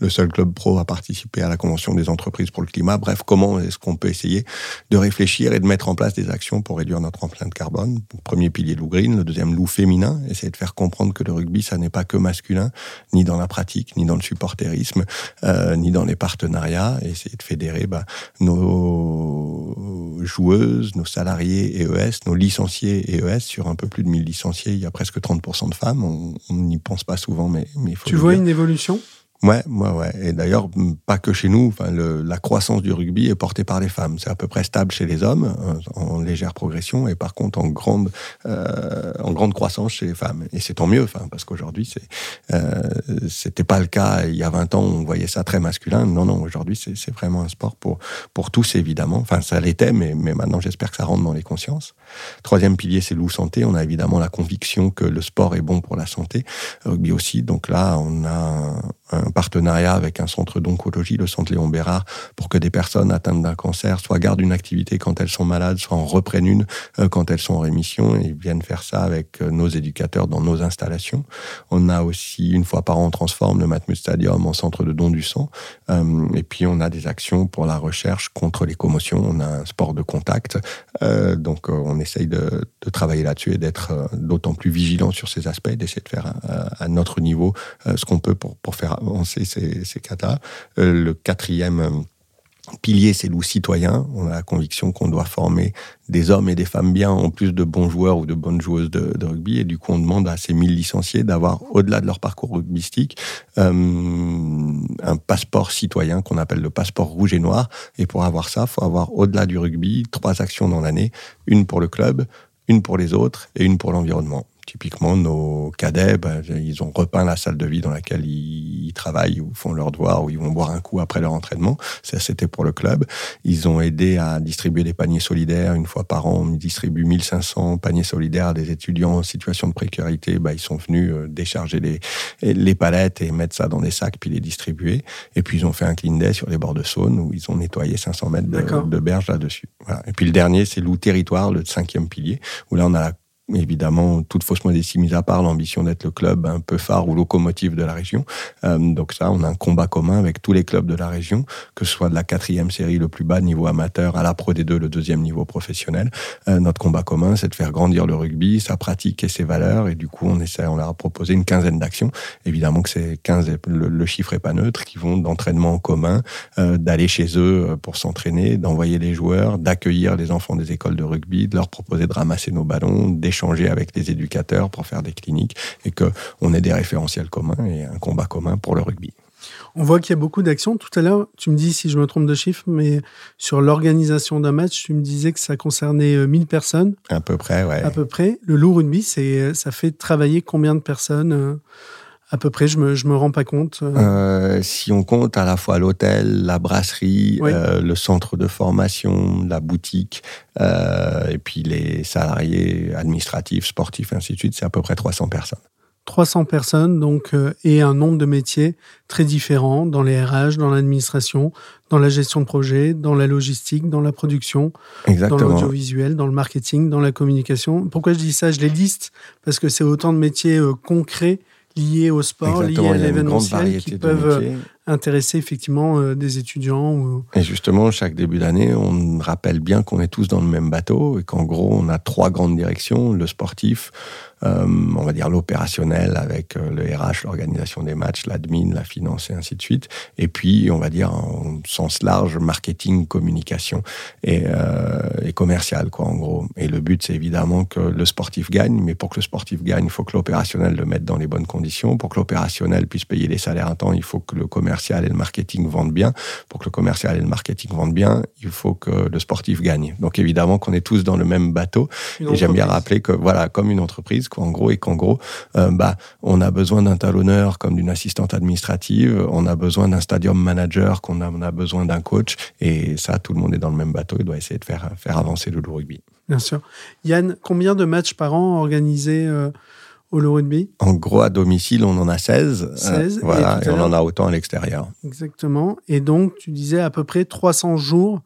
le seul club pro à participer à la Convention des entreprises pour le climat. Bref, comment est-ce qu'on peut essayer de réfléchir et de mettre en place des actions pour réduire notre empreinte carbone? Premier pilier, Lou le deuxième loup féminin, essayer de faire comprendre que le rugby, ça n'est pas que masculin, ni dans la pratique, ni dans le supporterisme, euh, ni dans les partenariats, et essayer de fédérer bah, nos joueuses, nos salariés EES, nos licenciés EES, sur un peu plus de 1000 licenciés, il y a presque 30% de femmes, on n'y pense pas souvent, mais, mais il faut Tu vois une évolution? Ouais, ouais, ouais. Et d'ailleurs, pas que chez nous. Enfin, la croissance du rugby est portée par les femmes. C'est à peu près stable chez les hommes, en, en légère progression, et par contre en grande, euh, en grande croissance chez les femmes. Et c'est tant mieux, enfin, parce qu'aujourd'hui, c'est, euh, c'était pas le cas il y a 20 ans. On voyait ça très masculin. Non, non. Aujourd'hui, c'est, vraiment un sport pour pour tous, évidemment. Enfin, ça l'était, mais mais maintenant, j'espère que ça rentre dans les consciences. Troisième pilier, c'est Loup Santé. On a évidemment la conviction que le sport est bon pour la santé, rugby aussi. Donc là, on a un partenariat avec un centre d'oncologie, le centre Léon Bérard, pour que des personnes atteintes d'un cancer soit gardent une activité quand elles sont malades, soit en reprennent une euh, quand elles sont en rémission et viennent faire ça avec euh, nos éducateurs dans nos installations. On a aussi, une fois par an, on transforme le Matmut Stadium en centre de don du sang. Euh, et puis, on a des actions pour la recherche contre les commotions. On a un sport de contact. donc, on essaye de, travailler là-dessus et d'être d'autant plus vigilant sur ces aspects, d'essayer de faire à notre niveau ce qu'on peut pour, pour faire avancer ces, ces cas-là. le quatrième pilier, c'est loup citoyen. On a la conviction qu'on doit former des hommes et des femmes bien, en plus de bons joueurs ou de bonnes joueuses de, rugby. Et du coup, on demande à ces 1000 licenciés d'avoir, au-delà de leur parcours rugbystique, euh, un passeport citoyen qu'on appelle le passeport rouge et noir. Et pour avoir ça, faut avoir, au-delà du rugby, trois actions dans l'année. Une pour le club, une pour les autres et une pour l'environnement. Typiquement, nos cadets, ben, ils ont repeint la salle de vie dans laquelle ils, travaillent ou font leurs devoirs ou ils vont boire un coup après leur entraînement. Ça, c'était pour le club. Ils ont aidé à distribuer des paniers solidaires. Une fois par an, on distribue 1500 paniers solidaires à des étudiants en situation de précarité. Ben, ils sont venus euh, décharger les, les palettes et mettre ça dans des sacs puis les distribuer. Et puis, ils ont fait un clean day sur les bords de Saône où ils ont nettoyé 500 mètres de, de berge là-dessus. Voilà. Et puis, le dernier, c'est loup territoire, le cinquième pilier, où là, on a la évidemment, toute fausse modestie mise à part, l'ambition d'être le club un peu phare ou locomotive de la région. Euh, donc ça, on a un combat commun avec tous les clubs de la région, que ce soit de la quatrième série, le plus bas niveau amateur, à la Pro D2, le deuxième niveau professionnel. Euh, notre combat commun, c'est de faire grandir le rugby, sa pratique et ses valeurs. Et du coup, on essaie, on leur a proposé une quinzaine d'actions. Évidemment que c'est 15, le, chiffre est pas neutre, qui vont d'entraînement en commun, euh, d'aller chez eux pour s'entraîner, d'envoyer les joueurs, d'accueillir les enfants des écoles de rugby, de leur proposer de ramasser nos ballons, échanger avec les éducateurs pour faire des cliniques et qu'on ait des référentiels communs et un combat commun pour le rugby. On voit qu'il y a beaucoup d'actions. Tout à l'heure, tu me dis si je me trompe de chiffre, mais sur l'organisation d'un match, tu me disais que ça concernait 1000 euh, personnes. À peu près, ouais. À peu près. Le loup rugby, ça fait travailler combien de personnes euh, à peu près, je me, je me rends pas compte. Euh. euh, si on compte à la fois l'hôtel, la brasserie, euh, le centre de formation, la boutique, euh, et puis les salariés administratifs, sportifs, ainsi de suite, c'est à peu près 300 personnes. 300 personnes, donc, et un nombre de métiers très différents dans les RH, dans l'administration, dans la gestion de projet, dans la logistique, dans la production, Exactement. dans l'audiovisuel, dans le marketing, dans la communication. Pourquoi je dis ça? Je les liste parce que c'est autant de métiers concrets liés au sport, liés à l'événementiel, qui peuvent euh, intéresser effectivement euh, des étudiants. Ou... Et justement, chaque début d'année, on rappelle bien qu'on est tous dans le même bateau et qu'en gros, on a trois grandes directions le sportif, euh, on va dire l'opérationnel avec euh, le RH, l'organisation des matchs, l'admin, la finance et ainsi de suite. Et puis, on va dire en sens large, marketing, communication et, commercial, quoi, en gros. Et le but, c'est évidemment que le sportif gagne, mais pour que le sportif gagne, il faut que l'opérationnel le mette dans les bonnes conditions. Pour que l'opérationnel puisse payer les salaires à temps, il faut que le commercial et le marketing vendent bien. Pour que le commercial et le marketing vendent bien, il faut que le sportif gagne. Donc évidemment qu'on est tous dans le même bateau. et j'aime bien rappeler que, voilà, comme une entreprise, en gros, et qu'en gros, euh, bah, on a besoin d'un talonneur comme d'une assistante administrative, on a besoin d'un stadium manager, qu'on a, on a besoin d'un coach, et ça, tout le monde est dans le même bateau et doit essayer de faire, faire avancer le loup rugby. Bien sûr. Yann, combien de matchs par an organisés euh, au loup rugby En gros, à domicile, on en a 16. 16 euh, voilà, et, et on en a autant à l'extérieur. Exactement. Et donc, tu disais à peu près 300 jours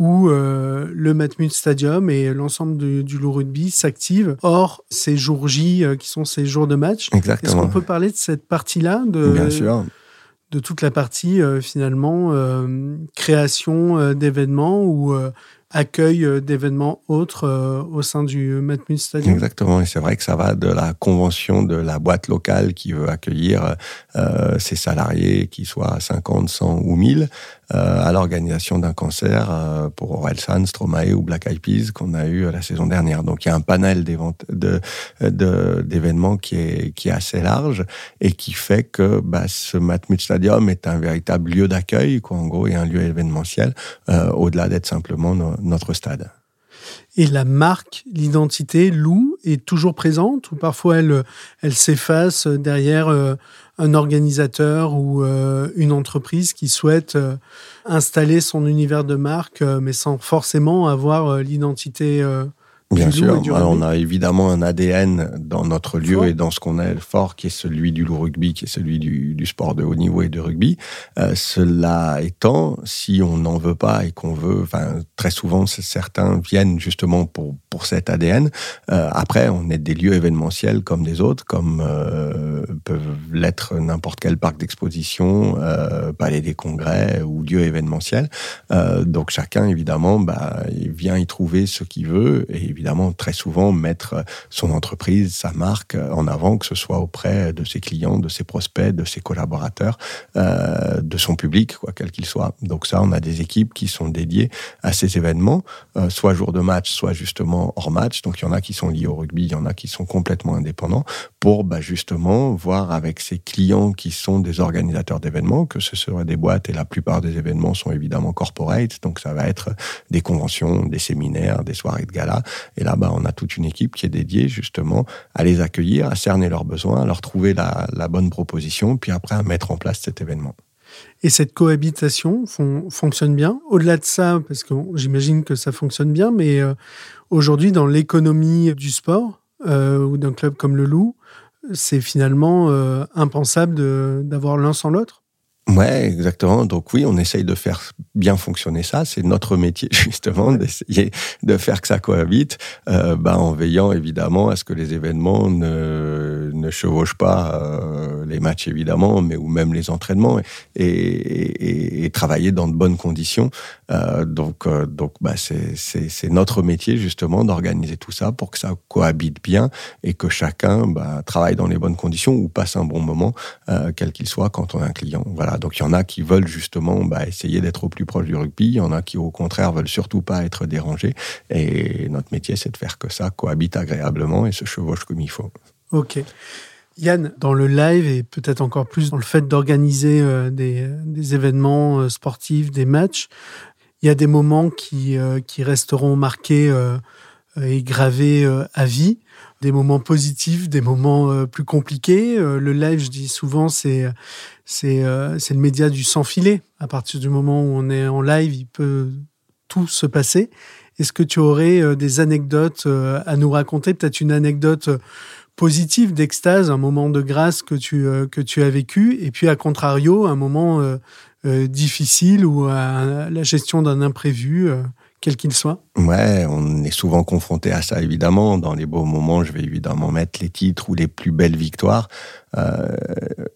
où euh, le Matmut Stadium et l'ensemble du, du rugby s'activent. Or, ces jours J euh, qui sont ces jours de match, est-ce qu'on peut parler de cette partie-là de, Bien sûr. de toute la partie finalement création d'événements où accueil d'événements autres au sein du Matmut Stadium. Exactement, et c'est vrai que ça va de la convention de la boîte locale qui veut accueillir ses salariés, qu'ils soient 50, 100 ou 1000, à l'organisation d'un concert pour Orelsan, Stromae ou Black Eyed Peas qu'on a eu la saison dernière. Donc il y a un panel d'événements qui est, assez large et qui fait que bah, ce Matmut Stadium est un véritable lieu d'accueil, en gros, et un lieu événementiel, euh, au-delà d'être simplement notre stade. Et la marque, l'identité, Lou, est toujours présente ou parfois elle, elle s'efface derrière euh, un organisateur ou euh, une entreprise qui souhaite installer son univers de marque, mais sans forcément avoir l'identité Bien sûr, on a évidemment un ADN dans notre lieu et dans ce qu'on est fort, qui est celui du loup rugby, qui est celui du, du sport de haut niveau et de rugby. Euh, cela étant, si on n'en veut pas et qu'on veut, enfin très souvent certains viennent justement pour pour cet ADN. Euh, après, on est des lieux événementiels comme des autres, comme euh, peuvent l'être n'importe quel parc d'exposition, palais des congrès ou lieu événementiel. Donc chacun évidemment, bah, il vient y trouver ce qu'il veut et évidemment évidemment très souvent mettre son entreprise, sa marque en avant, que ce soit auprès de ses clients, de ses prospects, de ses collaborateurs, euh, de son public, quoi quel qu'il soit. Donc ça, on a des équipes qui sont dédiées à ces événements, euh, soit jour de match, soit justement hors match. Donc il y en a qui sont liés au rugby, il y en a qui sont complètement indépendants, pour bah, justement voir avec ses clients qui sont des organisateurs d'événements, que ce seraient des boîtes, et la plupart des événements sont évidemment corporate, donc ça va être des conventions, des séminaires, des soirées de gala, et là, bah, on a toute une équipe qui est dédiée justement à les accueillir, à cerner leurs besoins, à leur trouver la, bonne proposition, puis après à mettre en place cet événement. Et cette cohabitation fonctionne bien? Au-delà de ça, parce que j'imagine que ça fonctionne bien, mais euh, aujourd'hui, dans l'économie du sport euh, ou d'un club comme le Loup, c'est finalement euh, impensable d'avoir l'un sans l'autre? Ouais, exactement. Donc oui, on essaye de faire bien fonctionner ça. C'est notre métier justement d'essayer de faire que ça cohabite, euh, bah, en veillant évidemment à ce que les événements ne, ne chevauchent pas euh, les matchs évidemment, mais ou même les entraînements, et, et, et travailler dans de bonnes conditions. Euh, donc donc bah c'est notre métier justement d'organiser tout ça pour que ça cohabite bien et que chacun bah, travaille dans les bonnes conditions ou passe un bon moment, quel qu'il soit, quand on a un client. Voilà donc il y en a qui veulent justement bah, essayer d'être au plus proche du rugby, il y en a qui au contraire veulent surtout pas être dérangés. Et notre métier, c'est de faire que ça cohabite agréablement et se chevauche comme il faut. Ok. Yann, dans le live et peut-être encore plus dans le fait d'organiser euh, des, événements euh, sportifs, des matchs, il y a des moments qui, euh, qui resteront marqués et gravés à vie des moments positifs, des moments plus compliqués. le live, je dis souvent, c'est euh, c'est le média du sans filet. À partir du moment où on est en live, il peut tout se passer. Est-ce que tu aurais euh, des anecdotes euh, à nous raconter? Peut-être une anecdote positive d'extase, un moment de grâce que tu, que tu as vécu, et puis à contrario, un moment difficile ou la gestion d'un imprévu quel qu'il soit Ouais, on est souvent confronté à ça, évidemment. Dans les beaux moments, je vais évidemment mettre les titres ou les plus belles victoires. Euh,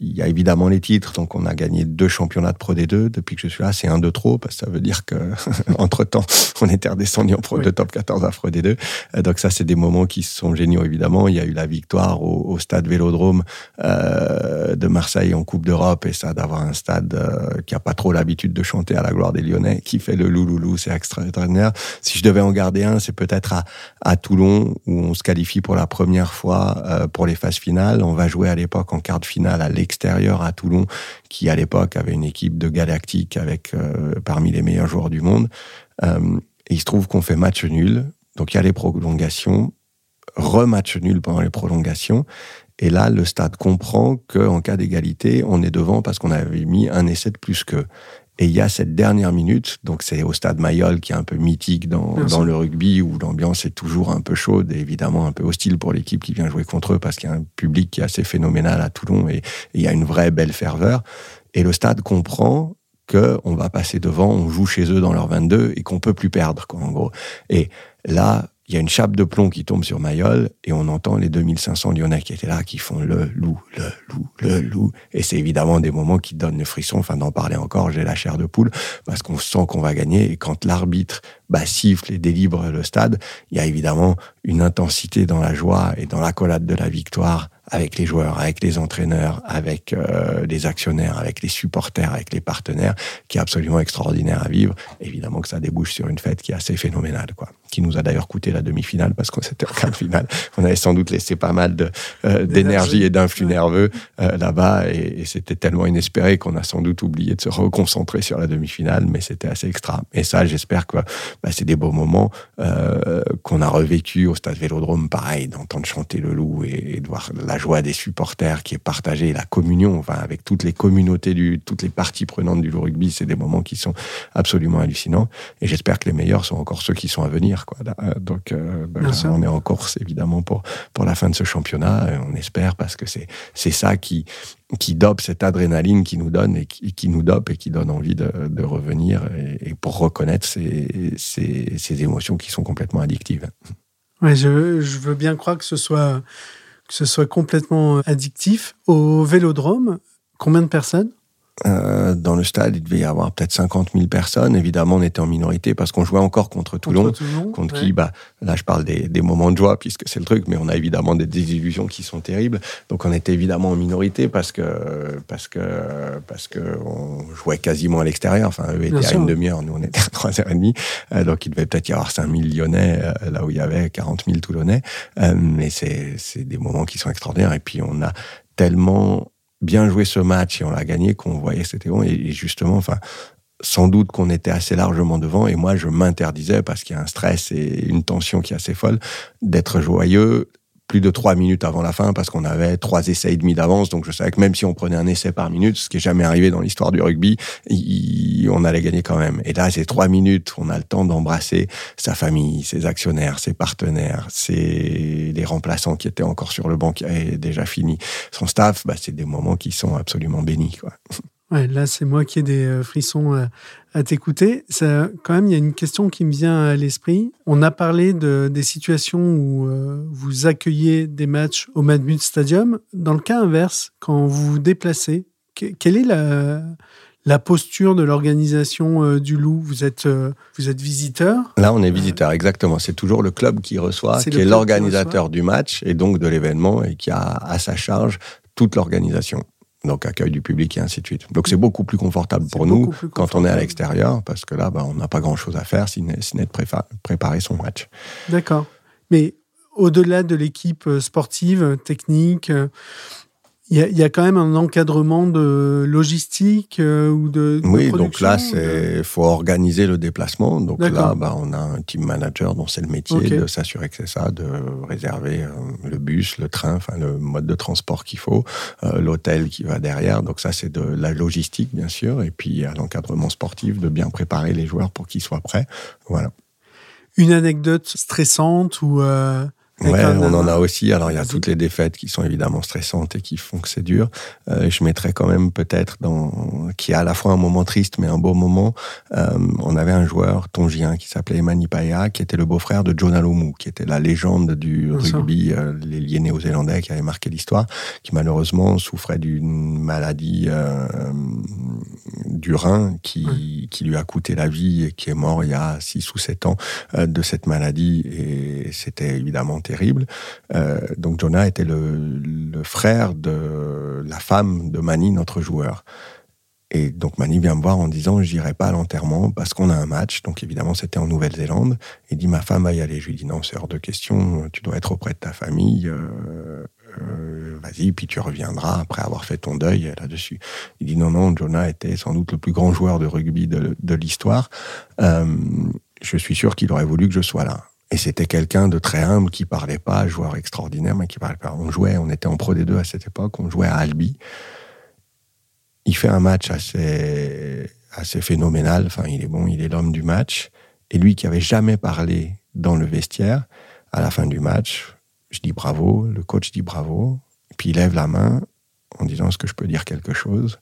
il y a évidemment les titres. Donc, on a gagné deux championnats de Pro D2 depuis que je suis là. C'est un de trop, parce que ça veut dire que entre temps, on était redescendu en Pro de top 14 à Pro D2. Euh, donc, ça, c'est des moments qui sont géniaux, évidemment. Il y a eu la victoire au, stade Vélodrome euh, de Marseille en Coupe d'Europe. Et ça, d'avoir un stade qui a pas trop l'habitude de chanter à la gloire des Lyonnais, qui fait le louloulou, c'est extraordinaire si je devais en garder un, c'est peut-être à, à, Toulon, où on se qualifie pour la première fois euh, pour les phases finales. On va jouer à l'époque en quart de finale à l'extérieur à Toulon, qui à l'époque avait une équipe de galactique avec euh, parmi les meilleurs joueurs du monde. Euh, il se trouve qu'on fait match nul. Donc il y a les prolongations, rematch nul pendant les prolongations. Et là, le stade comprend qu'en cas d'égalité, on est devant parce qu'on avait mis un essai de plus qu'eux. Et il y a cette dernière minute, donc c'est au stade Mayol qui est un peu mythique dans, dans le rugby, où l'ambiance est toujours un peu chaude et évidemment un peu hostile pour l'équipe qui vient jouer contre eux parce qu'il y a un public qui est assez phénoménal à Toulon et, il y a une vraie belle ferveur. Et le stade comprend que on va passer devant, on joue chez eux dans leur 22 et qu'on peut plus perdre, quoi, en gros. Et là, il y a une chape de plomb qui tombe sur Mayol et on entend les 2500 Lyonnais qui étaient là, qui font le loup, le loup, le loup. Et c'est évidemment des moments qui donnent le frisson. Enfin, d'en parler encore, j'ai la chair de poule parce qu'on sent qu'on va gagner. Et quand l'arbitre bah, siffle et délivre le stade, il y a évidemment une intensité dans la joie et dans l'accolade de la victoire avec les joueurs, avec les entraîneurs, avec euh, les actionnaires, avec les supporters, avec les partenaires, qui est absolument extraordinaire à vivre. Évidemment que ça débouche sur une fête qui est assez phénoménale, quoi. Qui nous a d'ailleurs coûté la demi-finale parce qu'on s'était en quart de finale. On avait sans doute laissé pas mal euh, d'énergie et d'influx nerveux euh, là-bas et, et c'était tellement inespéré qu'on a sans doute oublié de se reconcentrer sur la demi-finale, mais c'était assez extra. Et ça, j'espère que bah, c'est des beaux moments euh, qu'on a revécu au stade Vélodrome, pareil, d'entendre chanter le loup et, et de voir la joie des supporters qui est partagée, la communion, enfin, avec toutes les communautés, du, toutes les parties prenantes du rugby, c'est des moments qui sont absolument hallucinants. Et j'espère que les meilleurs sont encore ceux qui sont à venir. Quoi. Donc, euh, bah, on est en course, évidemment, pour, pour la fin de ce championnat. On espère parce que c'est, c'est ça qui, qui dope cette adrénaline qui nous donne et qui, qui nous dope et qui donne envie de, de revenir et, et, pour reconnaître ces, ces, ces, émotions qui sont complètement addictives. Ouais, je, je veux bien croire que ce soit que ce soit complètement addictif. Au Vélodrome, combien de personnes? Euh, dans le stade, il devait y avoir peut-être 50 000 personnes. Évidemment, on était en minorité parce qu'on jouait encore contre Toulon, contre, Toulon, contre ouais. qui, bah, là, je parle des, des, moments de joie puisque c'est le truc, mais on a évidemment des désillusions qui sont terribles. Donc, on était évidemment en minorité parce que parce que parce que on jouait quasiment à l'extérieur. Enfin, eux étaient à une demi-heure, nous on était à trois heures et demie. Euh, donc, il devait peut-être y avoir 5 000 Lyonnais euh, là où il y avait 40 000 Toulonnais. Euh, mais c'est c'est des moments qui sont extraordinaires. Et puis, on a tellement bien joué ce match et on l'a gagné qu'on voyait c'était bon. Et, justement, enfin, sans doute qu'on était assez largement devant. Et moi, je m'interdisais parce qu'il y a un stress et une tension qui est assez folle d'être joyeux plus de trois minutes avant la fin parce qu'on avait trois essais et demi d'avance. Donc je savais que même si on prenait un essai par minute, ce qui est jamais arrivé dans l'histoire du rugby, on allait gagner quand même. Et là, ces trois minutes, on a le temps d'embrasser sa famille, ses actionnaires, ses partenaires, ses les remplaçants qui étaient encore sur le banc qui avaient déjà fini, son staff. Bah, c'est des moments qui sont absolument bénis. Quoi. Ouais, là, c'est moi qui ai des frissons à, à t'écouter. Ça, quand même, il y a une question qui me vient à l'esprit. On a parlé de, des situations où euh, vous accueillez des matchs au Madmut Stadium. Dans le cas inverse, quand vous vous déplacez, que, quelle est la, la posture de l'organisation euh, du Loup? Vous êtes, euh, vous êtes visiteur? Là, on est visiteur, exactement. C'est toujours le club qui reçoit, qui est l'organisateur du match et donc de l'événement et qui a à sa charge toute l'organisation donc accueil du public et ainsi de suite. Donc c'est beaucoup plus confortable pour nous confortable. quand on est à l'extérieur, parce que là, bah, on n'a pas grand-chose à faire si n'est de préparer son match. D'accord. Mais au-delà de l'équipe sportive, technique, il y, y, a quand même un encadrement de logistique euh, ou de, de, Oui, donc là, il faut organiser le déplacement. Donc là, bah, on a un team manager dont c'est le métier okay. de s'assurer que c'est ça, de réserver euh, le bus, le train, enfin le mode de transport qu'il faut, euh, l'hôtel qui va derrière. Donc ça, c'est de la logistique, bien sûr. Et puis à l'encadrement sportif, de bien préparer les joueurs pour qu'ils soient prêts. Voilà. Une anecdote stressante ou Ouais, on en a aussi. Alors, il y a toutes les défaites qui sont évidemment stressantes et qui font que c'est dur. Euh, je mettrais quand même peut-être dans, qui a à la fois un moment triste mais un beau moment. Euh, on avait un joueur tongien qui s'appelait Emani Paya, qui était le beau-frère de John Alomu, qui était la légende du rugby, euh, les liés néo-zélandais qui avait marqué l'histoire, qui malheureusement souffrait d'une maladie euh, du rein qui, lui a coûté la vie et qui est mort il y a 6 ou 7 ans euh, de cette maladie. Et c'était évidemment terrible. Euh, donc Jonah était le, le, frère de la femme de Mani, notre joueur. Et donc Mani vient me voir en disant je n'irai pas à l'enterrement parce qu'on a un match. Donc évidemment c'était en Nouvelle-Zélande. Il dit ma femme va y aller. Je lui dis non c'est hors de question. Tu dois être auprès de ta famille. Euh, euh, vas-y, puis tu reviendras après avoir fait ton deuil là-dessus. Il dit non, non, Jonah était sans doute le plus grand joueur de rugby de, de l'histoire. Euh, je suis sûr qu'il aurait voulu que je sois là. Et c'était quelqu'un de très humble qui parlait pas, joueur extraordinaire, mais qui parlait pas. On jouait, on était en Pro D2 à cette époque, on jouait à Albi. Il fait un match assez, phénoménal. Enfin, il est bon, il est l'homme du match. Et lui qui avait jamais parlé dans le vestiaire, à la fin du match, je dis bravo, le coach dit bravo, puis il lève la main en disant est-ce que je peux dire quelque chose?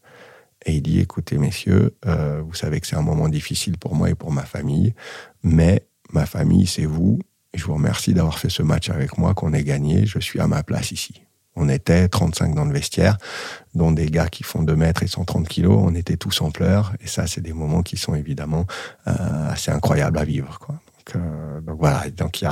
Et il dit écoutez messieurs, euh, vous savez que c'est un moment difficile pour moi et pour ma famille, mais ma famille c'est vous je vous remercie d'avoir fait ce match avec moi, qu'on ait gagné. Je suis à ma place ici. On était 35 dans le vestiaire, dont des gars qui font 2 mètres et 130 kilos. On était tous en pleurs. Et ça, c'est des moments qui sont évidemment euh, assez incroyables à vivre. Euh, donc voilà. Donc il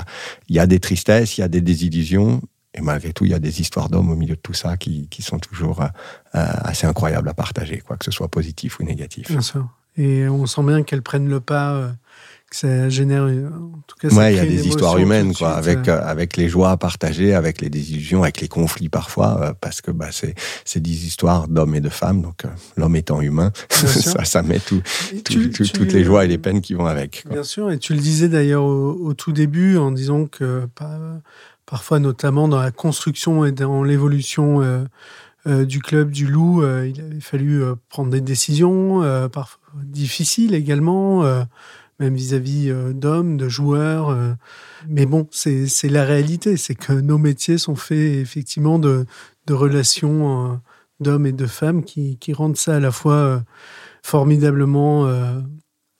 y a, des tristesses, il y a des désillusions. Et malgré tout, il y a des histoires d'hommes au milieu de tout ça qui, qui sont toujours euh, assez incroyables à partager, quoi que ce soit positif ou négatif. Bien sûr. Et on sent bien qu'elles prennent le pas ça génère, en tout cas, ouais, il y a des histoires humaines, quoi, avec euh, avec les joies à partager, avec les désillusions, avec les conflits parfois, euh, parce que bah c'est des histoires d'hommes et de femmes, donc euh, l'homme étant humain, ça ça met tout, toutes les joies et les peines qui vont avec. Bien sûr, et tu le disais d'ailleurs au, tout début en disant que parfois, notamment dans la construction et dans l'évolution. du club du Loup, il avait fallu prendre des décisions, parfois difficiles également, même vis-à-vis euh, d'hommes, de joueurs. Euh. mais bon, c'est la réalité, c'est que nos métiers sont faits effectivement de, de relations euh, d'hommes et de femmes qui, qui, rendent ça à la fois formidablement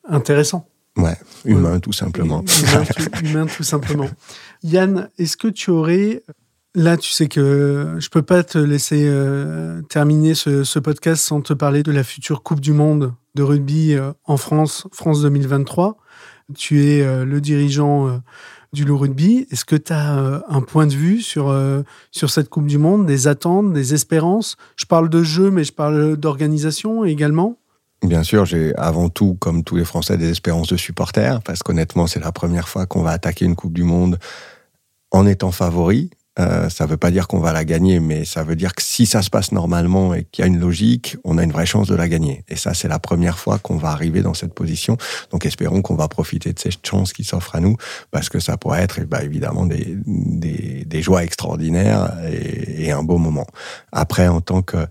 intéressant. Ouais, humain tout simplement. Humain tout, simplement. Yann, est-ce que tu aurais Là, tu sais que je peux pas te laisser terminer ce, podcast sans te parler de la future Coupe du Monde de rugby euh, en France, France 2023. Tu es euh, le dirigeant euh, du Loup Rugby. Est-ce que tu as un point de vue sur, sur cette Coupe du Monde, des attentes, des espérances? Je parle de jeu, mais je parle d'organisation également. Bien sûr, j'ai avant tout, comme tous les Français, des espérances de supporters, parce qu'honnêtement, c'est la première fois qu'on va attaquer une Coupe du Monde en étant favori. Euh, ça ne veut pas dire qu'on va la gagner, mais ça veut dire que si ça se passe normalement et qu'il y a une logique, on a une vraie chance de la gagner. Et ça, c'est la première fois qu'on va arriver dans cette position. Donc, espérons qu'on va profiter de cette chance qui s'offre à nous, parce que ça pourrait être, bah, évidemment, des, des, joies extraordinaires et un beau moment. Après, en tant que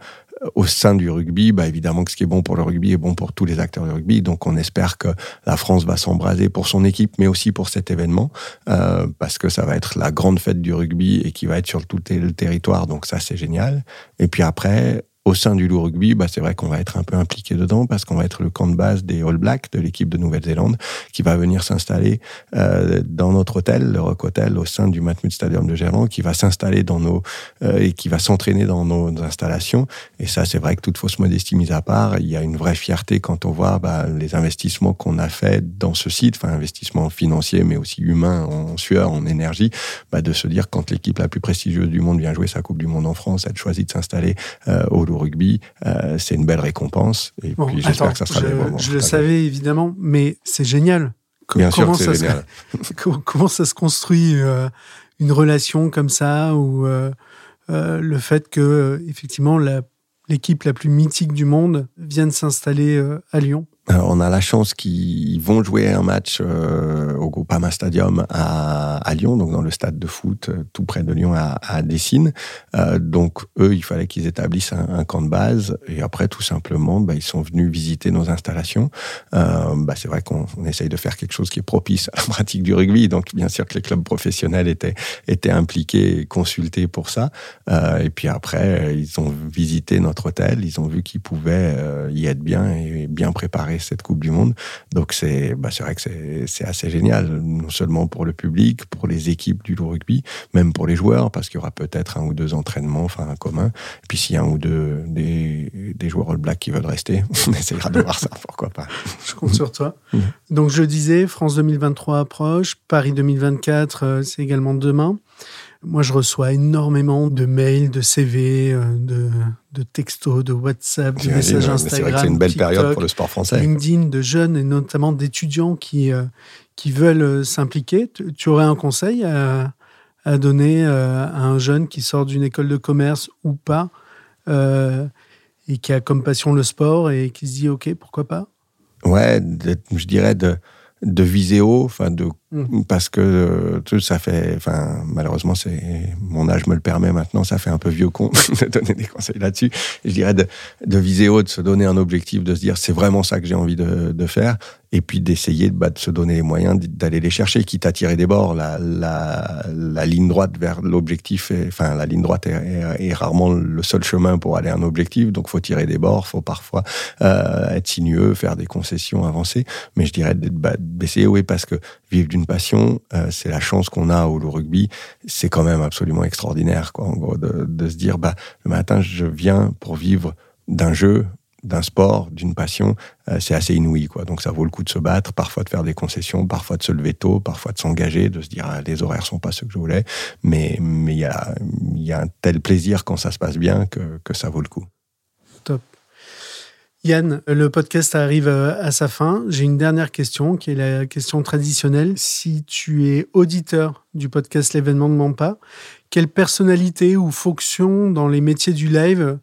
au sein du rugby, bah évidemment que ce qui est bon pour le rugby est bon pour tous les acteurs du rugby. Donc on espère que la France va s'embraser pour son équipe, mais aussi pour cet événement, euh, parce que ça va être la grande fête du rugby et qui va être sur tout le territoire. Donc ça c'est génial. Et puis après, au sein du Loup Rugby, bah, c'est vrai qu'on va être un peu impliqué dedans parce qu'on va être le camp de base des All Blacks de l'équipe de Nouvelle-Zélande qui va venir s'installer euh, dans notre hôtel, le Rock Hotel, au sein du Matmut Stadium de Gerland, qui va s'installer dans nos euh, et qui va s'entraîner dans nos, installations. Et ça, c'est vrai que toute fausse modestie mise à part, il y a une vraie fierté quand on voit bah, les investissements qu'on a fait dans ce site, enfin investissements financiers mais aussi humains, en sueur, en énergie, bah, de se dire quand l'équipe la plus prestigieuse du monde vient jouer sa Coupe du Monde en France, elle choisit de s'installer euh, au rugby, euh, c'est une belle récompense. Et puis j'espère que ça sera je, Je le savais évidemment, mais c'est génial. Bien comment sûr, c'est génial. comment ça se construit euh, une relation comme ça ou euh, le fait que effectivement l'équipe la plus mythique du monde vienne s'installer à Lyon? On a la chance qu'ils vont jouer un match euh, au Groupama Stadium à, à, Lyon, donc dans le stade de foot euh, tout près de Lyon à, à Dessines. Euh, donc eux, il fallait qu'ils établissent un, camp de base et après tout simplement, bah, ils sont venus visiter nos installations. Bah, c'est vrai qu'on essaye de faire quelque chose qui est propice à la pratique du rugby, donc bien sûr que les clubs professionnels étaient étaient impliqués et consultés pour ça. et puis après, ils ont visité notre hôtel, ils ont vu qu'ils pouvaient y être bien et bien préparés cette Coupe du Monde. Donc c'est bah, vrai que c'est assez génial, non seulement pour le public, pour les équipes du rugby, même pour les joueurs, parce qu'il y aura peut-être un ou deux entraînements, enfin un commun. Et puis s'il y a un ou deux des, des joueurs All Black qui veulent rester, on essaiera de voir ça, pourquoi pas. Je compte sur toi. Mmh. Donc je disais, France 2023 approche, Paris 2024, euh, c'est également demain. Moi, je reçois énormément de mails, de CV, euh, de, de textos, de WhatsApp, de messages Instagram. C'est vrai que c'est une belle période pour le sport français. LinkedIn, de jeunes et notamment d'étudiants qui, euh, qui veulent euh, s'impliquer. Tu, aurais un conseil à, à donner à un jeune qui sort d'une école de commerce ou pas et qui a comme passion le sport et qui se dit OK, pourquoi pas? Ouais, je dirais de, de viser haut, enfin de Mm. Parce que euh, tout ça fait, enfin malheureusement c'est mon âge me le permet maintenant, ça fait un peu vieux con de donner des conseils là-dessus. Je dirais de, viser haut, de se donner un objectif, de se dire c'est vraiment ça que j'ai envie de, faire, et puis d'essayer bah, de se donner les moyens d'aller les chercher, quitte à tirer des bords. La, la, la ligne droite vers l'objectif, enfin la ligne droite est, est, rarement le seul chemin pour aller à un objectif, donc faut tirer des bords, faut parfois euh, être sinueux, faire des concessions, avancer. Mais je dirais bah, d'essayer oui parce que vivre d'une d'une passion, c'est la chance qu'on a au rugby. C'est quand même absolument extraordinaire, quoi. En gros, de, se dire, bah, le matin, je viens pour vivre d'un jeu, d'un sport, d'une passion, euh, c'est assez inouï. Quoi. Donc ça vaut le coup de se battre, parfois de faire des concessions, parfois de se lever tôt, parfois de s'engager, de se dire ah, les horaires sont pas ceux que je voulais. Mais il y, a, y a un tel plaisir quand ça se passe bien que ça vaut le coup. Top. Yann, le podcast arrive euh, à sa fin. J'ai une dernière question qui est la question traditionnelle. Si tu es auditeur du podcast L'événement ne ment pas, quelle personnalité ou fonction dans les métiers du live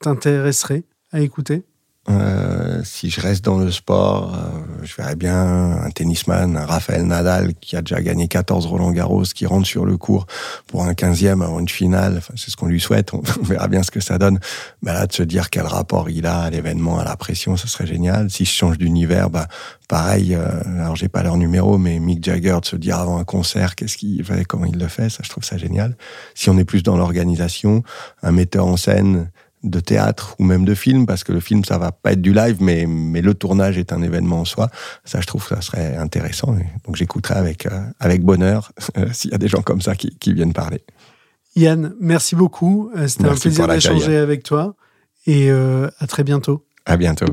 t'intéresserait à écouter? Euh, si je reste dans le sport, euh, je verrais bien un tennisman, un Raphaël Nadal qui a déjà gagné 14 Roland Garros, qui rentre sur le cours pour un 15e avant une finale. Enfin, c'est ce qu'on lui souhaite. On verra bien ce que ça donne. Mais là, de se dire quel rapport il a à l'événement, à la pression, ce serait génial. Si je change d'univers, bah, pareil. Euh, alors, j'ai pas leur numéro, mais Mick Jagger, de se dire avant un concert, qu'est-ce qu'il fait, comment il le fait, ça, je trouve ça génial. Si on est plus dans l'organisation, un metteur en scène, de théâtre ou même de film, parce que le film, ça va pas être du live, mais, mais le tournage est un événement en soi. Ça, je trouve que ça serait intéressant. donc, j'écouterai avec, euh, avec bonheur euh, s'il y a des gens comme ça qui, viennent parler. Yann, merci beaucoup. Euh, c'était un plaisir d'échanger avec toi. Et à très bientôt. À bientôt.